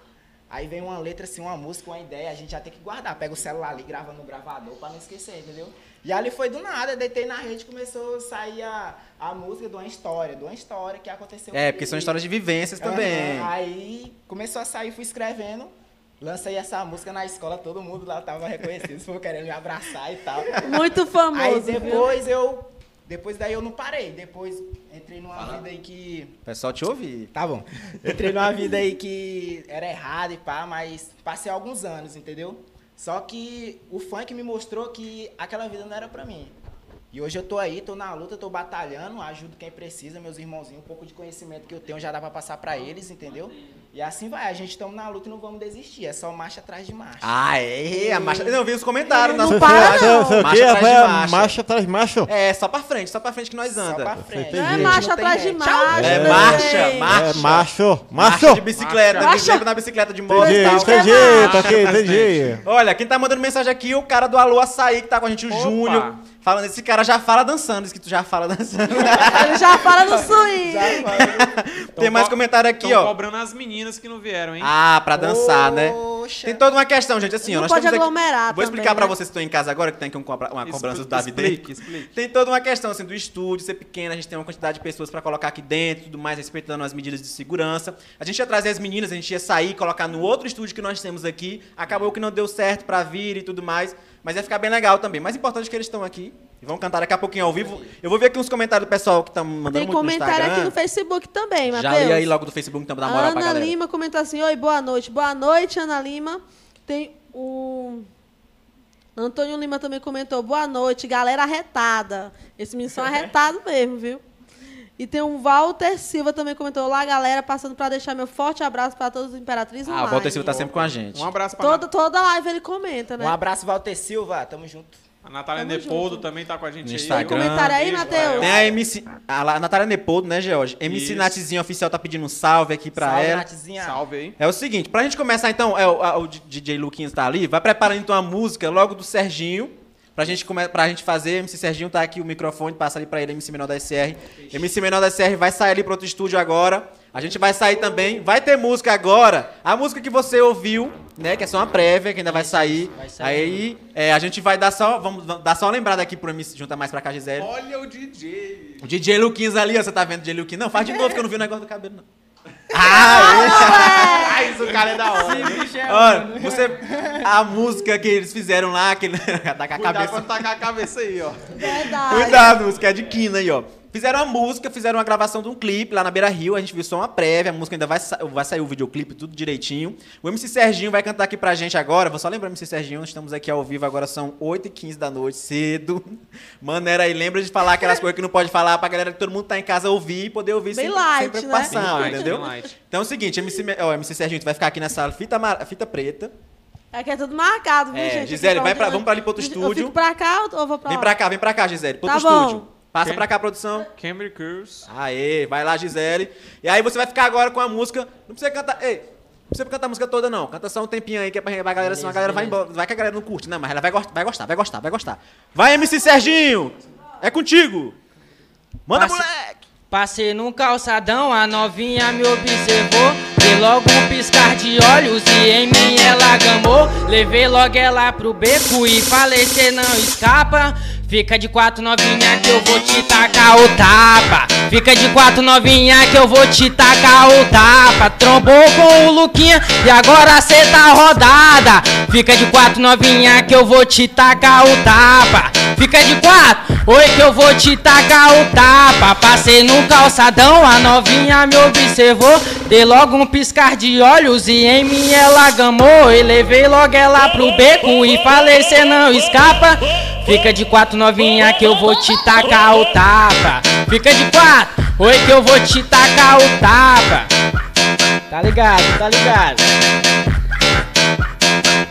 Aí vem uma letra, assim, uma música, uma ideia, a gente já tem que guardar. Pega o celular ali, grava no gravador pra não esquecer, entendeu? E ali foi do nada, deitei na rede começou a sair a, a música de uma história, de uma história que aconteceu É, porque são histórias de vivências também. Aham, Aí começou a sair, fui escrevendo. Lancei essa música na escola, todo mundo lá tava reconhecido, foi querendo me abraçar e tal. Muito Aí famoso. viu? depois eu. Depois daí eu não parei. Depois entrei numa vida aí que. O pessoal te ouvir. Tá bom. Entrei numa vida aí que era errada e pá, mas passei alguns anos, entendeu? Só que o funk me mostrou que aquela vida não era pra mim. E hoje eu tô aí, tô na luta, tô batalhando, ajudo quem precisa, meus irmãozinhos, um pouco de conhecimento que eu tenho já dá pra passar pra eles, entendeu? E assim vai, a gente estamos na luta e não vamos desistir, é só marcha atrás de marcha. Ah, é, a marcha. Não, vi os comentários. Não nas- para, não. Marcha atrás de marcha. Marcha atrás de macho? É, só pra frente, só pra frente que nós Só anda. pra frente. Entendi. Não é marcha não atrás de ré. marcha. É, marcha, marcha. É macho, Marcha macho. de bicicleta, Marcha. na bicicleta de moto e Entendi, tal. entendi, Marcha. tá entendi. Olha, quem tá mandando mensagem aqui é o cara do Alô Açaí, que tá com a gente, o Opa. Júnior. Falando, esse cara já fala dançando, diz que tu já fala dançando. Ele já fala no swing. Tem mais comentário aqui, ó. cobrando as meninas que não vieram, hein? Ah, pra dançar, né? Poxa. Tem toda uma questão, gente, assim, ó. Não Nós pode temos aqui- aglomerar Vou também, explicar pra né? vocês que estão em casa agora, que tem aqui um cobra- uma cobrança do Davi explique, explique. Tem toda uma questão, assim, do estúdio ser pequeno, a gente tem uma quantidade de pessoas pra colocar aqui dentro, tudo mais, respeitando as medidas de segurança. A gente ia trazer as meninas, a gente ia sair, colocar no outro estúdio que nós temos aqui. Acabou que não deu certo pra vir e tudo mais, mas ia ficar bem legal também. Mais importante é que eles estão aqui e vão cantar daqui a pouquinho ao vivo. Eu vou ver aqui uns comentários do pessoal que estão mandando Tem muito no comentário Instagram. aqui no Facebook também, Já Matheus. li aí logo do Facebook, então, pra dar A moral pra Ana galera. Lima comentou assim: Oi, boa noite. Boa noite, Ana Lima. Tem o. Antônio Lima também comentou: Boa noite, galera arretada. Esse menino são arretado mesmo, viu? E tem um Walter Silva também comentou: Olá, galera, passando para deixar meu forte abraço para todos os Imperatriz Ah, o. Walter Silva tá sempre com a gente. Um abraço pra Toda, toda live ele comenta, né? Um abraço, Walter Silva, tamo junto. A Natália Tamo Nepoldo junto. também tá com a gente No aí. Instagram. Tem comentário aí, Matheus? Tem a MC. A Natália Nepoldo, né, George? MC Isso. Natzinha Oficial tá pedindo um salve aqui pra Salve, ela. Nathzinha. Salve aí. É o seguinte, pra gente começar então, é, o, a- o DJ Luquinhas tá ali, vai preparando então a música logo do Serginho, pra gente, come, pra gente fazer, MC Serginho tá aqui o microfone, passa ali pra ele, MC Menor da SR. MC Menor da SR vai sair ali pro outro estúdio agora, a gente vai sair também, vai ter música agora, a música que você ouviu, né, que é só uma prévia, que ainda vai sair, vai sair. aí é, a gente vai dar só, vamos dar só uma lembrada aqui pro MC, junta mais pra cá, Gisele. Olha o DJ. O DJ Luquinhas ali, ó, você tá vendo o DJ Luquinhas? Não, faz de novo que eu não vi o negócio do cabelo, não. Ah, Ah, isso, cara, é da hora. Olha, você. A música que eles fizeram lá, aquele. tá com a Cuidado cabeça. quando tacar a cabeça aí, ó. Verdade. Cuidado, música é de Quina aí, ó. Fizeram a música, fizeram uma gravação de um clipe lá na Beira Rio, a gente viu só uma prévia, a música ainda vai, sa- vai sair o videoclipe, tudo direitinho. O MC Serginho vai cantar aqui pra gente agora, vou só lembrar o MC Serginho, nós estamos aqui ao vivo, agora são 8h15 da noite, cedo. Maneira aí, lembra de falar aquelas coisas que não pode falar pra galera que todo mundo tá em casa ouvir e poder ouvir sem, light, sem preocupação, né? Bem light, entendeu? Então é o seguinte, MC, ó, MC Serginho, tu vai ficar aqui nessa fita, amar- fita preta. É que é tudo marcado, viu, É, gente? Gisele, Aqui vai pra- vamos pra ali pro outro Eu estúdio. fico pra cá ou vou pra Vem lá? pra cá, vem pra cá, Gisele, pro Tá outro bom. estúdio. Passa Quem? pra cá, produção. Camry Curse. Aê, vai lá, Gisele. E aí você vai ficar agora com a música. Não precisa cantar. Ei, não precisa cantar a música toda, não. Canta só um tempinho aí que é pra galera, senão a galera vai embora. Vai que a galera não curte, né? Mas ela vai, gost- vai gostar, vai gostar, vai gostar. Vai, MC Serginho! É contigo! Manda, Passe- moleque! Passei num calçadão, a novinha me observou. Dei logo um piscar de olhos e em mim ela gamou. Levei logo ela pro beco e falei: cê não escapa. Fica de quatro novinha que eu vou te tacar o tapa. Fica de quatro novinha que eu vou te tacar o tapa. Trombou com o Luquinha e agora cê tá rodada. Fica de quatro novinha que eu vou te tacar o tapa. Fica de quatro, oi que eu vou te tacar o tapa. Passei no calçadão, a novinha me observou. Dei logo um piscar de olhos e em mim ela gamou. E levei logo ela pro beco e falei: cê não escapa. Fica de quatro novinha que eu vou te tacar o tapa. Fica de quatro, oi que eu vou te tacar o tapa. Tá ligado, tá ligado.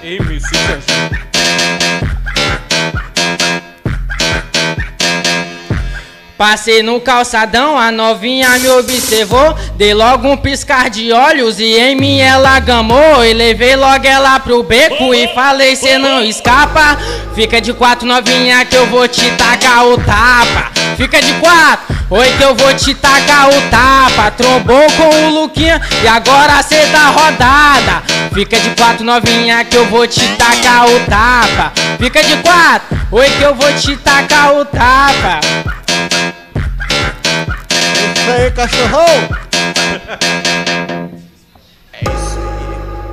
MC Serginho. Passei no calçadão, a novinha me observou. Dei logo um piscar de olhos e em mim ela gamou. E levei logo ela pro beco e falei: cê não escapa. Fica de quatro novinha que eu vou te tacar o tapa. Fica de quatro, Oi que eu vou te tacar o tapa Trombou com o Luquinha e agora cê tá rodada Fica de quatro novinha que eu vou te tacar o tapa Fica de quatro, oi que eu vou te tacar o tapa Isso aí, cachorrão!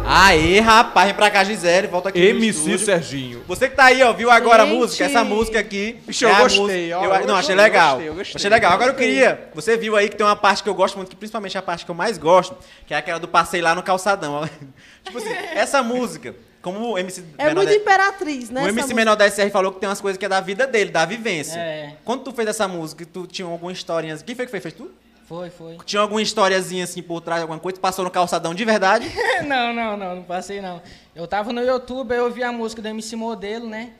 Aê, rapaz, vem pra cá, Gisele, volta aqui MC. Serginho. Você que tá aí, ó, viu agora a Gente. música? Essa música aqui. Bicho, eu é a gostei, música- ó, eu- eu não, achei gostei, legal. eu gostei, eu gostei. Achei legal. Agora eu queria. Você viu aí que tem uma parte que eu gosto muito, que principalmente é a parte que eu mais gosto, que é aquela do passeio lá no calçadão. ó. tipo assim, essa música, como o MC É Menor muito da- imperatriz, né? o essa MC música? Menor da SR falou que tem umas coisas que é da vida dele, da vivência. É. Quando tu fez essa música, tu tinha alguma historinha. Quem foi que fez? Fez tu? Foi, foi. Tinha alguma historiazinha assim por trás, alguma coisa? Passou no calçadão de verdade? não, não, não, não passei não. Eu tava no YouTube, aí eu vi a música do MC Modelo, né?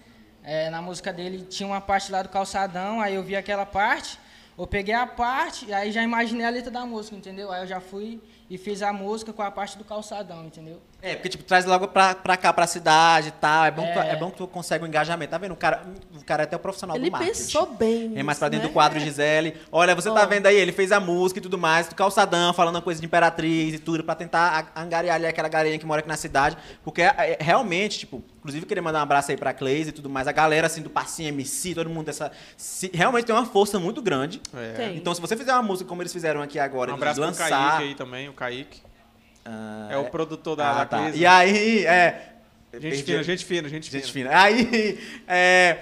É, na música dele tinha uma parte lá do calçadão, aí eu vi aquela parte, eu peguei a parte, aí já imaginei a letra da música, entendeu? Aí eu já fui e fiz a música com a parte do calçadão, entendeu? É, porque, tipo, traz logo pra, pra cá, pra cidade e tal. É bom, que tu, É. é bom que tu consegue um engajamento. Tá vendo? O cara, o cara é até o profissional Ele do marketing. pensou bem. É mais pra dentro né? do quadro, Gisele. Olha, você tá Ó. vendo aí, ele fez a música e tudo mais, do calçadão, falando uma coisa de imperatriz e tudo, pra tentar a- angariar ali aquela galerinha que mora aqui na cidade. Porque é, é, realmente, tipo, inclusive queria mandar um abraço aí pra Cleise e tudo mais, a galera assim do Passinho MC, todo mundo dessa. se- realmente tem uma força muito grande. Tem. Então, se você fizer uma música como eles fizeram aqui agora, Um de abraço pro lançar. Kaique aí também, o Kaique. Ah, É o produtor da, ah, da tá. E aí, é. Gente perdi- fina, gente fina, gente fina. Gente fina. Aí, é.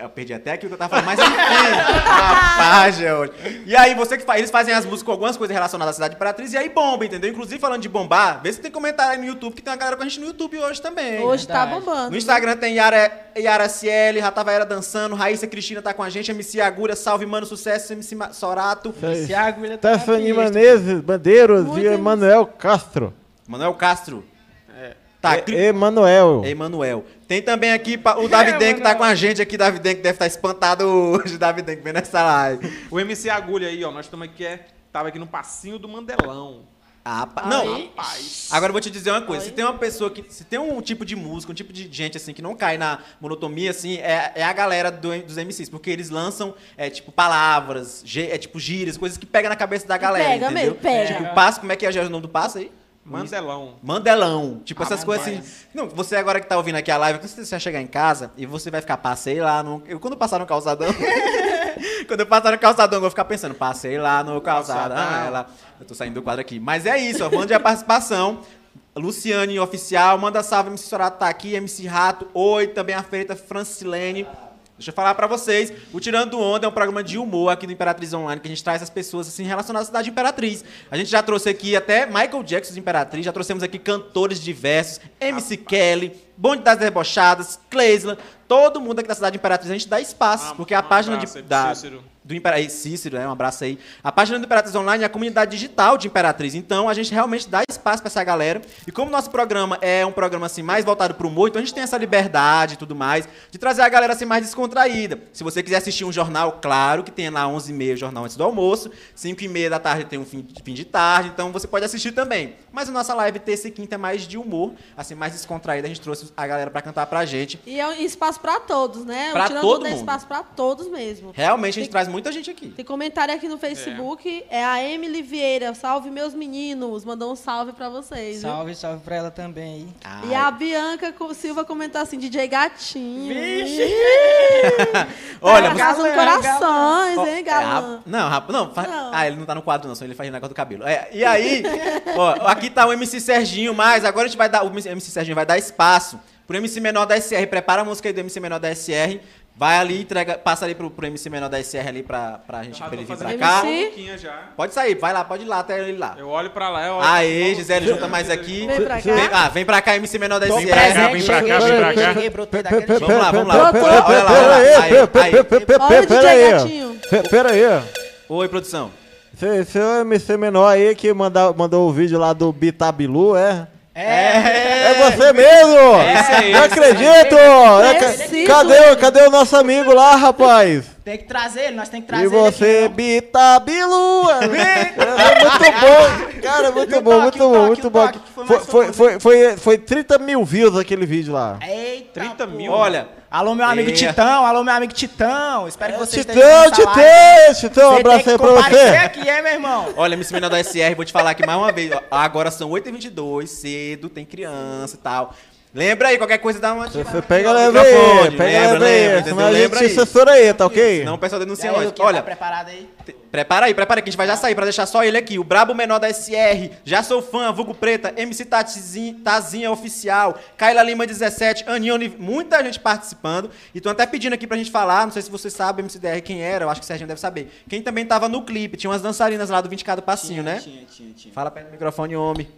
Eu perdi até aqui o que eu tava falando, mas enfim. rapaz, George. E aí, você que faz. Eles fazem as músicas com algumas coisas relacionadas à cidade de Imperatriz e aí bomba, entendeu? Inclusive, falando de bombar, vê se tem comentário aí no YouTube, que tem uma galera com a gente no YouTube hoje também. Hoje tá bombando. No Instagram tem Yara, Yara Cieli, Ratavaera dançando, Raíssa Cristina tá com a gente, MC Agulha, Salve Mano Sucesso, MC Ma- Sorato, Esse agulha tá Stephanie pista. Menezes, Bandeiros Muito e Emanuel Castro. Manuel Castro. Tá, Cri- Emanuel. Emanuel. Tem também aqui pa- o Davidenko que tá com a gente aqui, Davidenko que deve estar espantado hoje, Davidenko vendo essa live. O MC Agulha aí, ó. Nós estamos aqui, é, tava aqui no passinho do Mandelão. Ah, pa- não, Aí. Rapaz. agora eu vou te dizer uma coisa, Oi. se tem uma pessoa que, se tem um tipo de música, um tipo de gente assim que não cai na monotonia assim, é, é a galera do- dos MCs, porque eles lançam é tipo palavras, é tipo gírias, coisas que pega na cabeça da galera, pega entendeu? mesmo, pega. Tipo, passo, como é que é o nome do passo aí? Mandelão. Mandelão. Tipo, Ah, essas coisas assim. Não, você agora que tá ouvindo aqui a live, quando você vai chegar em casa e você vai ficar, passei lá no. Eu, quando eu passar no calçadão. quando eu passar no calçadão, eu vou ficar pensando, passei lá no calçadão. Calçadão. Ela, eu tô saindo do quadro aqui. Mas é isso, ó. Falando de participação. Luciane Oficial, manda salve, MC Sorato tá aqui, MC Rato, oi, também a feita Francilene. Deixa eu falar pra vocês, o Tirando Onda é um programa de humor aqui do Imperatriz Online, que a gente traz as pessoas assim relacionadas à cidade de Imperatriz. A gente já trouxe aqui até Michael Jackson de Imperatriz, já trouxemos aqui cantores diversos, MC Kelly, Bonde das Debochadas, Cleisla, todo mundo aqui da cidade de Imperatriz, a gente dá espaço, Ah, porque a um página de, pro da, Cícero. Do Imperatriz, Cícero, né? Um abraço aí. A página do Imperatriz Online é a comunidade digital de Imperatriz. Então, a gente realmente dá espaço para essa galera. E como nosso programa é um programa assim mais voltado para o humor, então a gente tem essa liberdade e tudo mais de trazer a galera assim mais descontraída. Se você quiser assistir um jornal, claro que tem lá 11h30 o jornal antes do almoço, 5h30 da tarde tem um fim, fim de tarde, então você pode assistir também. Mas a nossa live terça e quinta é mais de humor, assim, mais descontraída. A gente trouxe a galera para cantar pra gente. E é um espaço pra todos, né? Pra o todo é mundo. espaço pra todos mesmo. Realmente, a gente Tem- traz muita gente aqui. Tem comentário aqui no Facebook, é, a Emily Vieira, salve meus meninos, mandou um salve pra vocês, viu? Salve, salve pra ela também aí. E a Bianca Silva comentou assim, DJ Gatinho. Olha, tá galã, corações, hein, é, galã? rap- não, rap- não, fa- Não. Ah, ele não tá no quadro, não, só ele faz o negócio do cabelo. É, e aí, ó, aqui tá o MC Serginho, mas agora a gente vai dar. O MC Serginho vai dar espaço pro MC menor da SR. Prepara a música aí do MC menor da SR. Vai ali, entrega, passa ali pro, pro MC menor da SR ali pra, pra gente Já pra ele vir pra cá. Pode sair, vai lá, pode ir lá até ele lá. Eu olho pra lá, eu olho Aê, pra- Gisele, junta mais aqui. Vem pra cá. Vem, ah, vem pra cá, MC menor da SR. Vem pra cá, vem pra cá, vem pra. Vamos lá, vamos lá. Olha lá. Aí, aí. Pera aí. Pera aí. Oi, produção. Esse, esse é o MC menor aí que manda, mandou o vídeo lá do Bitabilu, é? É você mesmo! Esse aí, Não acredito! É, Preciso. Cadê, o- cadê o nosso amigo lá, rapaz? Tem que trazer ele, nós tem que E trazer você, ele aqui, Bita Bilua. É muito bom. Cara, muito E bom, muito bom, muito bom. foi Foi, mais foi, famoso. foi, foi, foi 30 mil views aquele vídeo lá. Eita, 30 pô. mil? Olha, Alô, meu amigo É. Titão, alô, meu amigo Titão. Espero que você Titã, esteja nessa Titã, live. Titã, um abraço aí que pra você. aqui, hein, meu irmão? Olha, MC Menor da SR, vou te falar aqui mais uma vez. ó. Agora são 8h22, cedo, tem criança e tal. Lembra aí, qualquer coisa dá uma. Você pega leve aí, pega lembra, leve aí. lembra, Senão a gente Lembra se aí. censura aí, tá ok? Não, o pessoal denuncia aí, nós. tá Olha, preparado aí? te- prepara aí, prepara aí, que a gente vai já sair pra deixar só ele aqui. O Brabo Menor da SR, Já Sou Fã, Vulgo Preta, MC Tatizinha, Tazinha Oficial, Kaila Lima 17, Aninha muita gente participando. E estão até pedindo aqui pra gente falar, não sei se você sabe, MCDR, quem era, eu acho que o Serginho deve saber. Quem também tava no clipe, tinha umas dançarinas lá do 20k do Passinho, né? Tinha, tinha, tinha. Fala perto do microfone, homem.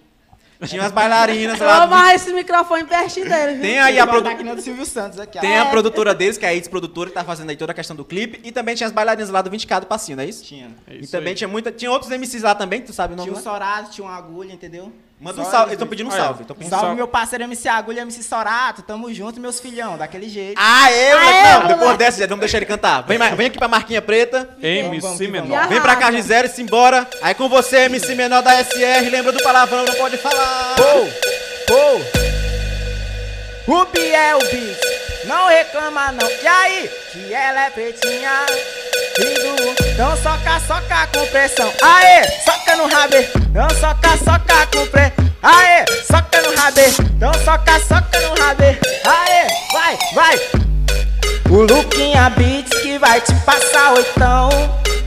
Tinha umas bailarinas Eu lá vou do amarrar esse microfone pertinho dele, viu? Tem aí a Igual produ... que nem o do Silvio Santos aqui, ó. Tem a produtora deles, que é a Aids Produtora, que tá fazendo aí toda a questão do clipe. E também tinha as bailarinas lá do 20k do Passinho, não é isso? Tinha. e também tinha muita. Tinha outros MCs lá também, que tu sabe o nome? Tinha um lá? Sorato, tinha uma agulha, entendeu? Manda um salve. eles estão pedindo um salve. Tão pedindo Salve salve. meu parceiro MC Agulha, MC Sorato. Tamo junto, meus filhão, daquele jeito. Aê, moleque! Aê, Não, depois dessa, vamos deixar ele cantar. Vem, vem aqui pra Marquinha Preta. MC Menor. Vem pra cá, Arrasa. Gisele, simbora. Aí com você, MC menor da SR. Lembra do palavrão, não pode falar. Pô, pô. O Biel Bis, não reclama não. E aí, que ela é pretinha. Lindo, então soca, soca com pressão. Aê, soca no Então soca, soca no rabê. Aê, vai, vai. O Luquinha Beats que vai te passar oitão.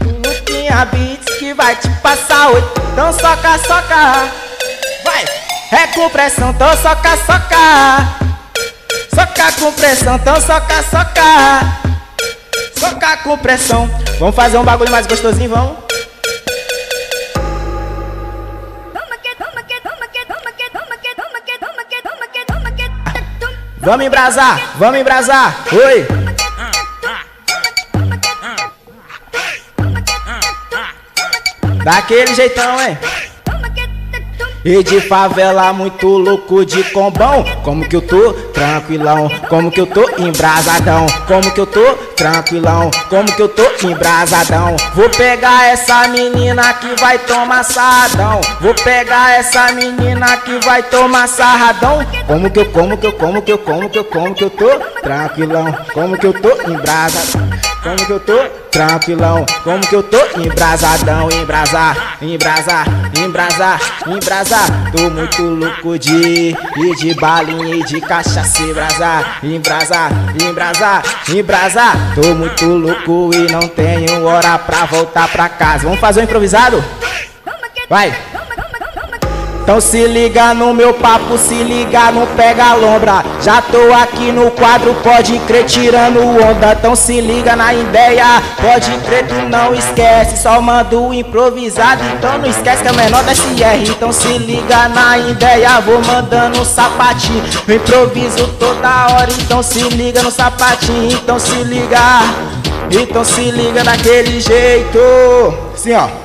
O Luquinha Beats que vai te passar oitão. Então soca, soca. Vai! É com pressão, então soca, soca. Soca com pressão, então soca, soca. Soca com pressão. Vamos fazer um bagulho mais gostosinho, vamos? Vamos embrasar, vamos embrasar. Oi! Daquele jeitão, hein? E de favela muito louco de combão. Como que eu tô tranquilão? Como que eu tô embrasadão? Como que eu tô tranquilão? Como que eu tô embrasadão? Vou pegar essa menina que vai tomar sarradão. Vou pegar essa menina que vai tomar sarradão. Como que eu, como que eu, como que eu, como que eu, como que eu tô tranquilão? Como que eu tô embrasadão como que eu tô tranquilão, como que eu tô embrasadão, embrasar, embrasar, embrasar, embrasar. Tô muito louco de e de balinha e de cachaça, embrasar, embrasar, embrasar, embrasar. Tô muito louco e não tenho hora pra voltar pra casa. Vamos fazer um improvisado? Vai. Então se liga no meu papo, se liga, não pega lombra. Já tô aqui no quadro, pode crer tirando onda. Então se liga na ideia, pode crer, tu não esquece. Só mando improvisado, então não esquece que é menor da SR. Então se liga na ideia, vou mandando um sapatinho. Eu improviso toda hora, então se liga no sapatinho. Então se liga, então se liga daquele jeito. Assim ó.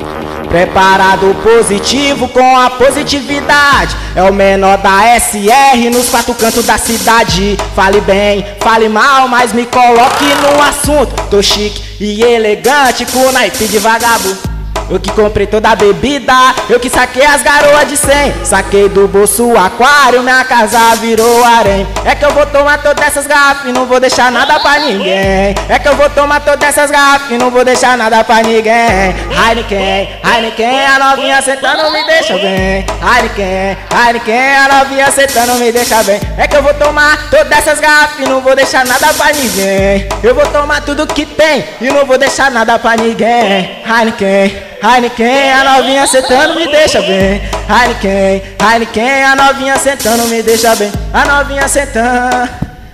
Preparado positivo com a positividade. É o menor da SR nos quatro cantos da cidade. Fale bem, fale mal, mas me coloque no assunto. Tô chique e elegante com naipe de vagabundo. Eu que comprei toda a bebida, eu que saquei as garoas de 100 Saquei do bolso o aquário, minha casa virou harém. É que eu vou tomar todas essas garrafas e não vou deixar nada pra ninguém. É que eu vou tomar todas essas garrafas e não vou deixar nada pra ninguém. Heineken, Heineken, a novinha sentando me deixa bem. Heineken, Heineken, a novinha sentando me deixa bem. É que eu vou tomar todas essas garrafas e não vou deixar nada pra ninguém. Eu vou tomar tudo que tem e não vou deixar nada pra ninguém. Heineken Heineken, a novinha sentando me deixa bem. Heineken, Heineken, a novinha sentando me deixa bem. A novinha sentando,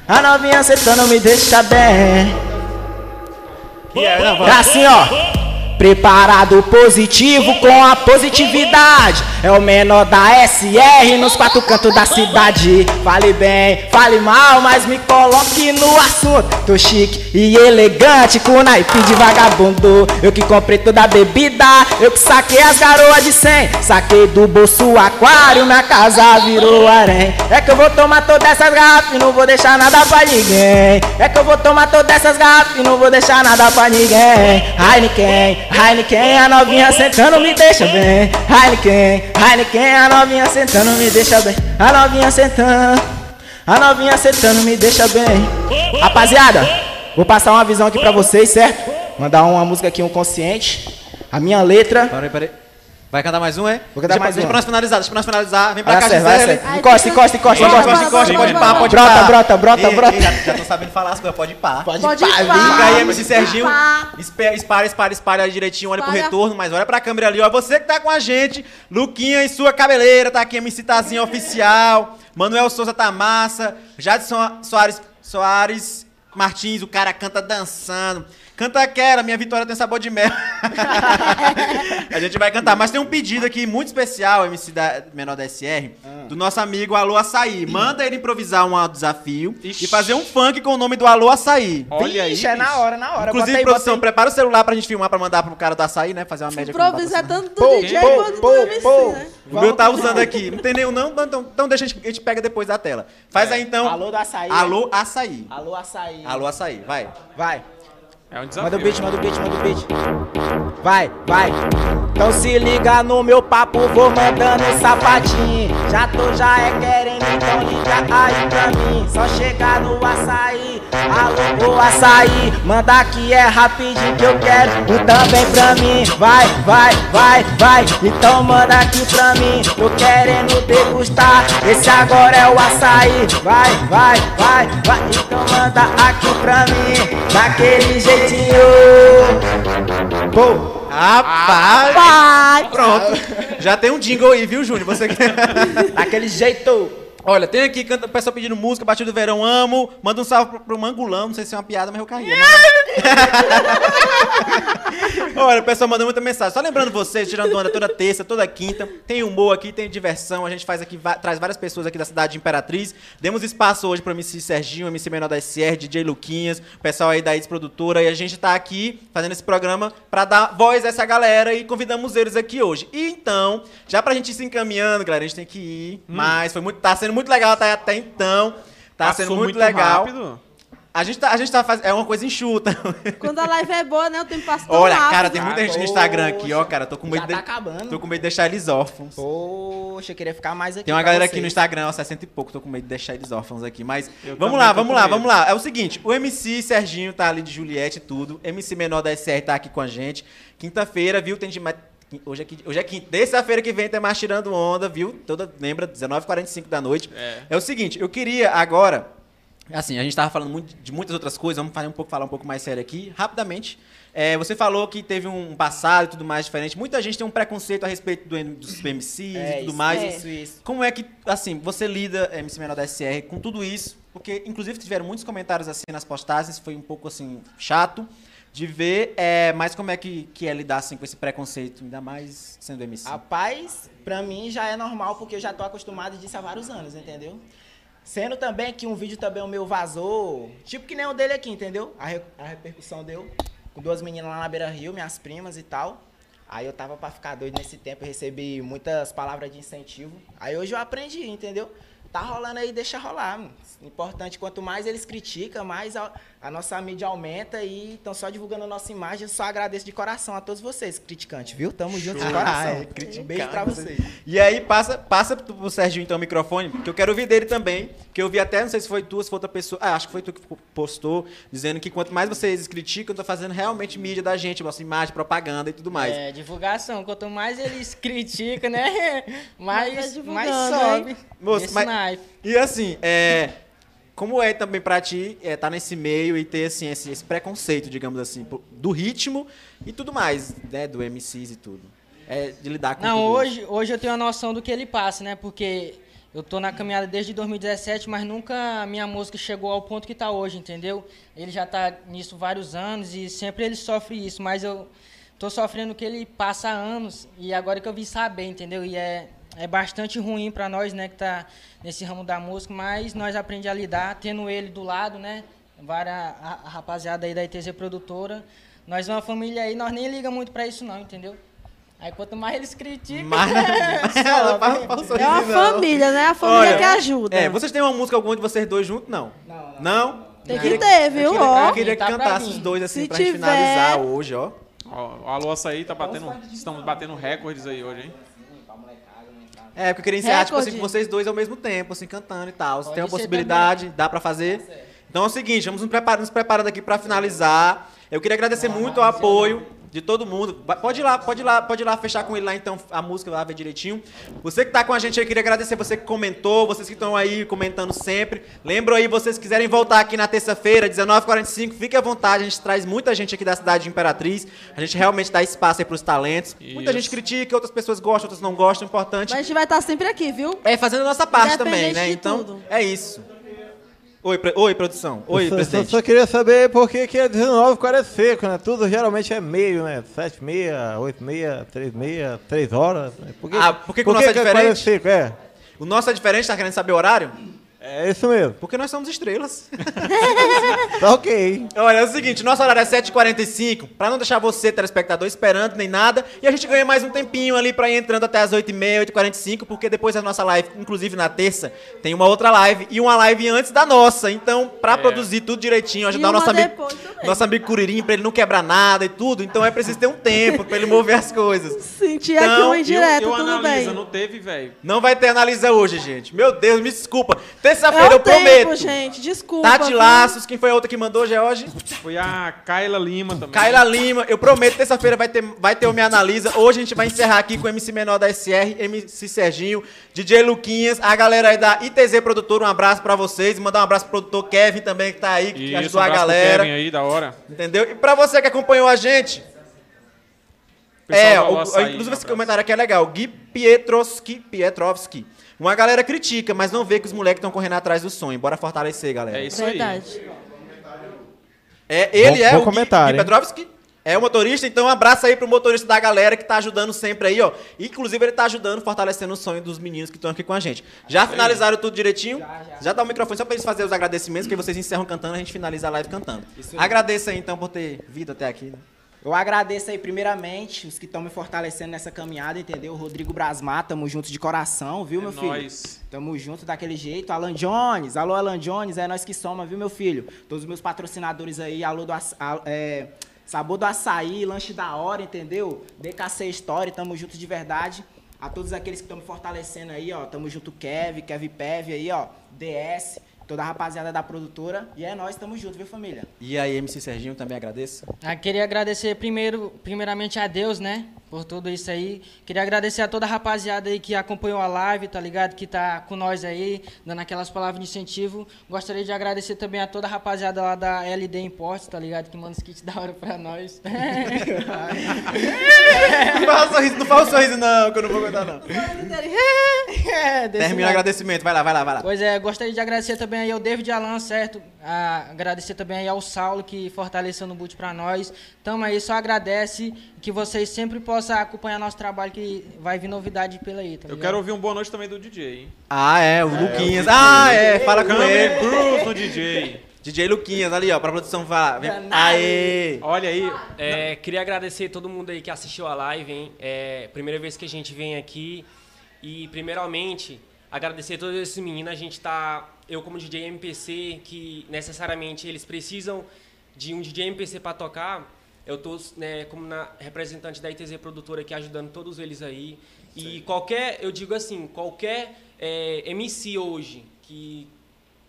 a novinha sentando me deixa bem. É, não, É assim, ó. Preparado positivo com a positividade. É o menor da SR nos quatro cantos da cidade. Fale bem, fale mal, mas me coloque no assunto. Tô chique e elegante com naipe de vagabundo. Eu que comprei toda a bebida, eu que saquei as garoas de 100. Saquei do bolso aquário, minha casa virou harém. É que eu vou tomar todas essas garrafas e não vou deixar nada pra ninguém. É que eu vou tomar todas essas garrafas e não vou deixar nada pra ninguém. Heineken, Heineken, a novinha sentando me deixa bem. Heineken, Heineken, a novinha sentando me deixa bem. A novinha sentando, a novinha sentando me deixa bem. Rapaziada, vou passar uma visão aqui pra vocês, certo? Mandar uma música aqui, um consciente. A minha letra. Peraí, peraí. Vai cantar mais um, é? Vou cantar deixa, mais deixa um. pra nós finalizar, deixa pra nós finalizar. Vem pra Vai cá, vai Gisele. certo. Encosta, encosta, encosta, Encosta, encosta. encosta, encosta, pode pá, pode Brota, pá. brota, brota, brota. ei, Já, já tô sabendo falar as coisas, pode ir pá. Pode, Pode ir pá. Fica aí, MC Serginho. Espera, espara, espara, espara direitinho, olha pro retorno, mas olha pra câmera ali, ó. Você que tá com a gente, Luquinha e sua cabeleira, tá aqui, MC Tazinha Oficial, Manuel Souza tá massa, Jadson Soares, Soares Martins, o cara canta dançando. Canta Quera, minha vitória tem sabor de mel. a gente vai cantar, mas tem um pedido aqui muito especial, MC da, menor da SR, do nosso amigo Alô Açaí. Manda ele improvisar um desafio Ixi. e fazer um funk com o nome do Alô Açaí. Olha aí. Vixe, é na hora, na hora. Inclusive, aí, produção, aí. prepara o celular pra gente filmar pra mandar pro cara do açaí, né? Fazer uma média no Improviso é tanto do Pô, DJ pô, quanto pô, do MC, pô. né? O meu tá usando aqui. Não tem nenhum, não? Então, então deixa a gente, a gente pega depois da tela. Faz aí então. Alô do açaí. Alô açaí. Alô, açaí. Alô açaí, vai. Vai. É um desafio. Manda o beat, manda o beat, manda o beat. Vai, vai. Então se liga no meu papo, vou mandando um sapatinho. Já tô, já é querendo, então liga aí pra mim. Só chegar no açaí. Alô, ô açaí. Manda que é rapidinho que eu quero. E também pra mim. Vai, vai, vai, vai. Então manda aqui pra mim. Tô querendo degustar. Esse agora é o açaí. Vai, vai, vai, vai. Então manda aqui pra mim. Daquele jeitinho. Pô. Rapaz! Pronto. Já tem um jingle aí, viu, Júnior? Você quer. Daquele jeito. Olha, tem aqui, canta, pessoal pedindo música, Batido do Verão, amo. Manda um salve pro, pro Mangulão, não sei se é uma piada, mas eu caí. Olha, o pessoal manda muita mensagem. Só lembrando vocês, tirando onda toda terça, toda quinta. Tem humor aqui, tem diversão. A gente faz aqui, traz várias pessoas aqui da cidade de Imperatriz. Demos espaço hoje pro MC Serginho, MC Menor da SR, DJ Luquinhas, o pessoal aí da Ex Produtora. E a gente tá aqui fazendo esse programa pra dar voz a essa galera e convidamos eles aqui hoje. E então, já pra gente ir se encaminhando, galera, a gente tem que ir. Mas foi muito, tá sendo muito legal até, até então. Tá Passou sendo muito, legal. rápido. A gente tá, a gente tá fazendo. É uma coisa enxuta. Quando a live é boa, né? O tempo passa tão Olha, rápido. cara, tem muita gente no Instagram aqui, ó, Poxa, cara. Tô com já medo de. tá acabando. Tô com medo de deixar eles órfãos. Poxa, eu queria ficar mais aqui. Tem uma pra galera aqui vocês. no Instagram, ó, 60 e pouco, tô com medo de deixar eles órfãos aqui. Mas Eu vamos lá, vamos lá, medo. vamos lá. É o seguinte, o MC Serginho tá ali de Juliette e tudo. MC Menor da SR tá aqui com a gente. Quinta-feira, viu? Tem de mais. Hoje é, hoje é quinta. Terça-feira que vem tem mais tirando onda, viu? Toda, lembra? 19h45 da noite. É. É o seguinte, eu queria agora. Assim, a gente tava falando muito de muitas outras coisas, vamos fazer um pouco, falar um pouco mais sério aqui, rapidamente. É, você falou que teve um passado e tudo mais diferente. Muita gente tem um preconceito a respeito do, dos MCs É, e tudo isso, mais. Isso, isso. Como é que, assim, você lida, MC Menor da SR, com tudo isso? Porque, inclusive, tiveram muitos comentários assim nas postagens, foi um pouco, assim, chato de ver, é, mas como é que, que é lidar, assim, com esse preconceito, ainda mais sendo MC? Rapaz, pra mim já é normal porque eu já tô acostumado disso há vários anos, entendeu? Sendo também que um vídeo também o meu vazou, tipo que nem o dele aqui, entendeu? A, re- a repercussão deu com duas meninas lá na Beira Rio, minhas primas e tal. Aí eu tava pra ficar doido nesse tempo, recebi muitas palavras de incentivo. Aí hoje eu aprendi, entendeu? Tá rolando aí, deixa rolar. Mano. Importante, quanto mais eles criticam, mais a, a nossa mídia aumenta e estão só divulgando a nossa imagem. Eu só agradeço de coração a todos vocês, criticantes, viu? Tamo junto de Ah, coração. é, criticante. Um beijo pra vocês. E aí, passa, passa pro Serginho, então, o microfone, que eu quero ouvir dele também. Que eu vi até, não sei se foi tu, se foi outra pessoa. Ah, acho que foi tu que postou, dizendo que quanto mais vocês criticam, eu tô fazendo realmente mídia da gente, nossa imagem, propaganda e tudo mais. É, divulgação. Quanto mais eles criticam, né? Mais Mais, vai mais sobe. Moço, mas- E assim, é, como é também pra ti é, tá nesse meio e ter assim, esse, esse preconceito, digamos assim, do ritmo e tudo mais, né? Do MCs e tudo. É de lidar com Não, hoje, hoje eu tenho a noção do que ele passa, né? Porque eu tô na caminhada desde 2017, mas nunca a minha música chegou ao ponto que tá hoje, entendeu? Ele já tá nisso vários anos e sempre ele sofre isso, mas eu tô sofrendo o que ele passa há anos e agora que eu vi saber, entendeu? E é, é bastante ruim para nós, né, que tá nesse ramo da música, mas nós aprendemos a lidar, tendo ele do lado, né? Várias, a, a rapaziada aí da ITZ Produtora. Nós é uma família aí, nós nem liga muito para isso não, entendeu? Aí quanto mais eles criticam, Mas... Ela faz- faz um É uma não. família, né? A família Olha, que ajuda. É, vocês têm uma música alguma de vocês dois juntos? Não. Não, não. Não? Tem que ter, viu? Eu Ó. queria que Tá pra cantasse os dois assim Se pra gente tiver- finalizar hoje, ó. Ó, Alô Açaí tá batendo. Estamos batendo recordes aí hoje, hein? É, porque eu queria encerrar, tipo assim, com vocês dois ao mesmo tempo, assim, cantando e tal. Se tem uma possibilidade, dá pra fazer. Então é o seguinte, vamos nos preparando, nos preparando aqui pra finalizar. Eu queria agradecer muito o apoio de todo mundo. Pode ir lá, pode ir lá, pode ir lá fechar com ele lá então a música lá ver direitinho. Você que tá com a gente aí, queria agradecer você que comentou, vocês que estão aí comentando sempre. Lembro aí, vocês quiserem voltar aqui na terça-feira, 19h45, fique à vontade, a gente traz muita gente aqui da cidade de Imperatriz. A gente realmente dá espaço aí pros talentos. Muita Isso. gente critica, outras pessoas gostam, outras não gostam, importante Mas a gente vai estar sempre aqui, viu? é fazendo a nossa parte também, né? de Então, tudo. é isso. Oi, pre- Oi produção. Oi, Eu só, presidente. só queria saber por que, que é 19 45, né? Tudo geralmente é meio, né? 7 meia, 8 meia, 3 meia, 3 horas. né? Por que, Ah, por que que o nosso é que diferente? 45? É, O nosso é diferente, tá querendo saber o horário? É isso mesmo. Porque nós somos estrelas. Tá ok. Olha, é o seguinte, nosso horário é 7h45, pra não deixar você, telespectador, esperando nem nada, e a gente ganha mais um tempinho ali pra ir entrando até as 8h30, 8h45, porque depois da nossa live, inclusive na terça, tem uma outra live, e uma live antes da nossa, então, pra produzir tudo direitinho, ajudar o nosso amigo, nosso amigo Curirim, pra ele não quebrar nada e tudo, então é preciso ter um tempo pra ele mover as coisas. Sentir aqui Então, uma indireta, eu, eu tudo analisa, bem. não teve, velho. Não vai ter analisa hoje, gente. Meu Deus, me desculpa. Terça-feira É eu tempo, prometo. gente. Desculpa. Tati viu? Laços, quem foi a outra que mandou, George? Foi a Kaila Lima também. Kaila Lima, eu prometo, terça-feira vai ter, vai ter o Me Analisa. Hoje a gente vai encerrar aqui com o MC Menor da SR, MC Serginho, DJ Luquinhas, a galera aí da ITZ Produtora, um abraço pra vocês. Mandar um abraço pro produtor Kevin também, que tá aí, que Isso, ajudou um a galera. Kevin aí, da hora. Entendeu? E pra você que acompanhou a gente, é, o- Açaí, inclusive um esse abraço. comentário aqui é legal. Gui Pietrovski, Pietrovski. Uma galera critica, mas não vê que os moleques estão correndo atrás do sonho. Bora fortalecer, galera. É isso aí. Verdade. É, ele Bom- é bom o comentário, Gui? Petrovski. É o motorista, então um abraço aí pro motorista da galera que tá ajudando sempre aí, ó. Inclusive ele tá ajudando, fortalecendo o sonho dos meninos que estão aqui com a gente. Já finalizaram tudo direitinho? Já, dá o microfone só pra eles fazerem os agradecimentos, que vocês encerram cantando, a gente finaliza a live cantando. Agradeça aí então por ter vindo até aqui. né? Eu agradeço aí, primeiramente, os que estão me fortalecendo nessa caminhada, entendeu? Rodrigo Brasmar, tamo junto de coração, viu, meu filho? É nóis. Tamo junto daquele jeito. Alan Jones, alô Alan Jones, é nós que soma, viu, meu filho? Todos os meus patrocinadores aí, alô do a- é, Sabor do Açaí, Lanche da Hora, entendeu? DKC Story, tamo junto de verdade. A todos aqueles que estão me fortalecendo aí, ó, tamo junto Kev, Kev Pev aí, ó, DS, toda a rapaziada da produtora. E é nós, tamo junto, viu, família? E aí, MC Serginho, também agradeço. Ah, queria agradecer primeiro, primeiramente a Deus, né? Por tudo isso aí. Queria agradecer a toda a rapaziada aí que acompanhou a live, tá ligado? Que tá com nós aí, dando aquelas palavras de incentivo. Gostaria de agradecer também a toda a rapaziada lá da LD Imports, tá ligado? Que manda os kits da hora pra nós. Não faz sorriso, não faz sorriso não, que eu não vou contar não. é, Termina o agradecimento, vai lá, vai lá, vai lá. Pois é, gostaria de agradecer também aí ao David Alan, certo? Ah, agradecer também aí ao Saulo, que fortaleceu no boot pra nós. Tamo aí, só agradece que vocês sempre possam acompanhar nosso trabalho, que vai vir novidade pela aí, tá Eu ligado? quero ouvir um boa noite também do DJ, hein? Ah, é, o Luquinhas. Ah, é, fala com ele. Câmera Cruz no DJ. DJ Luquinhas, ali, ó, pra produção vá. Vem. Aê! Olha aí. É, queria agradecer todo mundo aí que assistiu a live, hein? É, primeira vez que a gente vem aqui. E, primeiramente, agradecer todos esses meninos. A gente tá. Eu, como DJ MPC, que necessariamente eles precisam de um DJ MPC para tocar. Eu tô, né, como representante da ITZ Produtora aqui, ajudando todos eles aí. E qualquer, eu digo assim, qualquer é, MC hoje que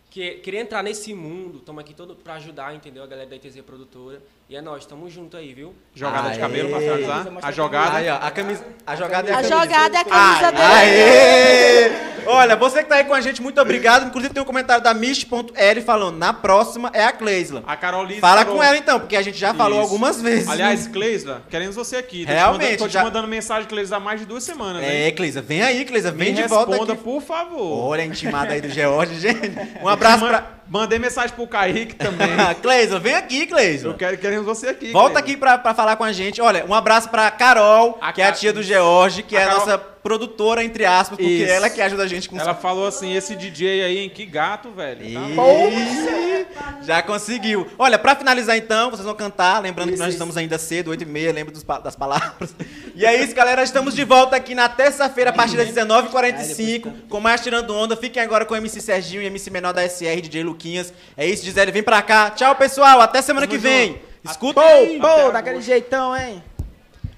que querer entrar nesse mundo, estamos aqui todo para ajudar, entendeu? A galera da ITZ Produtora. E é nós, tamo junto aí, viu? Jogada de cabelo pra finalizar. A jogada. Aí, ó, a camisa. A jogada é a A camisa. jogada é a camisa dele. Aê! Olha, você que tá aí com a gente, muito obrigado. Inclusive tem um comentário da Mish.l falando, na próxima é a Cleisla. A Carolina. Fala com ela então, porque a gente já falou Isso. algumas vezes. Aliás, Cleisla, queremos você aqui. Tô te Realmente, mandando- Tô te já- mandando mensagem, Cleisla, há mais de duas semanas, É, né? Cleisa, vem aí, Cleisa, vem Me de volta responda, por favor. Olha a intimada aí do George, gente. Um abraço pra... Mandei mensagem pro Kaique também. Cleison, vem aqui, Cleison. Eu quero, queremos você aqui. Volta Cleiton. aqui pra, pra falar com a gente. Olha, um abraço pra Carol, A que é a tia do George, que A é a Carol- nossa produtora, entre aspas, porque Isso. ela que ajuda a gente com Ela falou assim, esse DJ aí, hein? Que gato, velho. Tá Ih, Já conseguiu. Olha, pra finalizar então, vocês vão cantar, lembrando que nós estamos ainda cedo, 8 e meia, lembra dos das palavras. E é isso, galera, estamos de volta aqui na terça-feira, a partir das 19h45, com mais Tirando Onda. Fiquem agora com o MC Serginho e MC Menor da SR, DJ Luquinhas. É isso, Gisele, vem pra cá. Tchau, pessoal, até semana que vem. Escuta aí. Pô, pô, daquele jeitão, hein?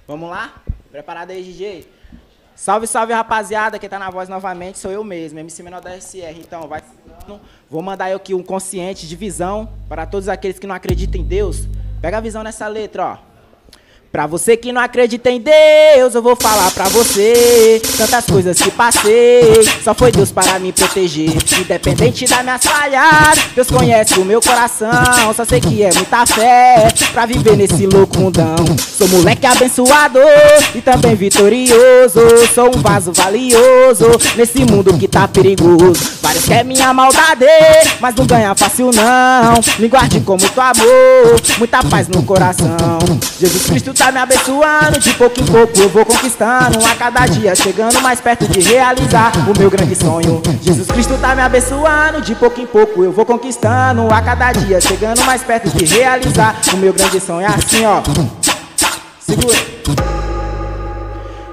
Vamos lá? Preparado aí, DJ? Salve, salve, rapaziada. Quem tá na voz novamente sou eu mesmo, MC Menor da SR. Então, vai. Vou mandar eu aqui um consciente de visão para todos aqueles que não acreditam em Deus. Pega a visão nessa letra, ó. Pra você que não acredita em Deus, eu vou falar pra você. Tantas coisas que passei, só foi Deus para me proteger. Independente da minha falhas, Deus conhece o meu coração. Só sei que é muita fé pra viver nesse louco mundão. Sou moleque abençoado e também vitorioso. Sou um vaso valioso nesse mundo que tá perigoso. Vários querem minha maldade, mas não ganha fácil não. Me guarde com muito amor, muita paz no coração. Jesus Cristo tá me abençoando, de pouco em pouco eu vou conquistando. A cada dia chegando mais perto de realizar o meu grande sonho. Jesus Cristo tá me abençoando, de pouco em pouco eu vou conquistando. A cada dia chegando mais perto de realizar o meu grande sonho. É assim ó, segura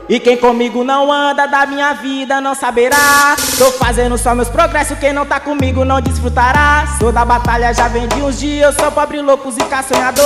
e quem comigo não anda da minha vida não saberá. Tô fazendo só meus progressos, quem não tá comigo não desfrutará. Sou da batalha, já vem de uns dias, eu sou pobre, louco, zica, sonhador.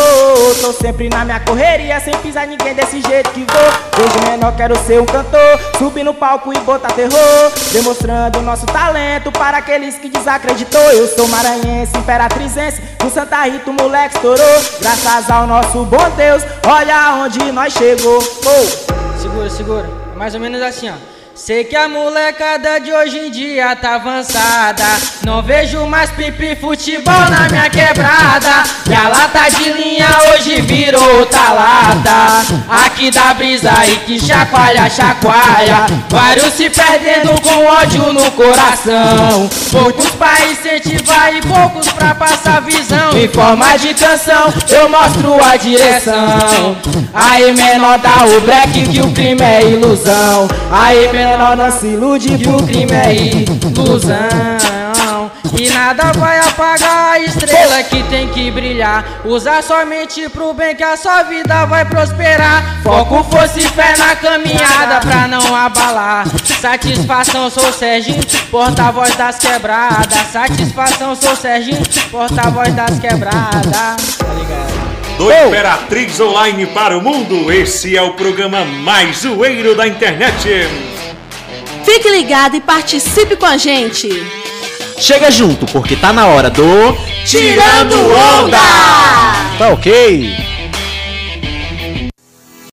Tô sempre na minha correria, sem pisar ninguém desse jeito que vou. Desde menor quero ser um cantor, subir no palco e botar terror. Demonstrando nosso talento para aqueles que desacreditou. Eu sou maranhense, imperatrizense, do Santa Rita o moleque estourou. Graças ao nosso bom Deus, olha onde nós chegou. Oh. Segura, segura. É Mais ou menos assim, ó. Sei que a molecada de hoje em dia tá avançada. Não vejo mais pipi futebol na minha quebrada. E a lata de linha hoje virou outra lata. Aqui dá brisa e que chacoalha, chacoalha. Vários se perdendo com ódio no coração. Poucos pra incentivar e poucos pra passar visão. Em forma de canção, eu mostro a direção. Aí menor dá o black que o crime é ilusão. Aí menor não se ilude que o crime é ilusão. E nada vai apagar a estrela que tem que brilhar. Usa somente pro bem que a sua vida vai prosperar. Foco, força e fé na caminhada pra não abalar. Satisfação, sou Serginho, porta-voz das quebradas. Satisfação, sou Serginho, porta-voz das quebradas. Tá ligado? Do Imperatriz Online para o Mundo, esse é o programa mais zoeiro da internet. Fique ligado e participe com a gente. Chega junto, porque tá na hora do. Tirando Onda! Tá ok?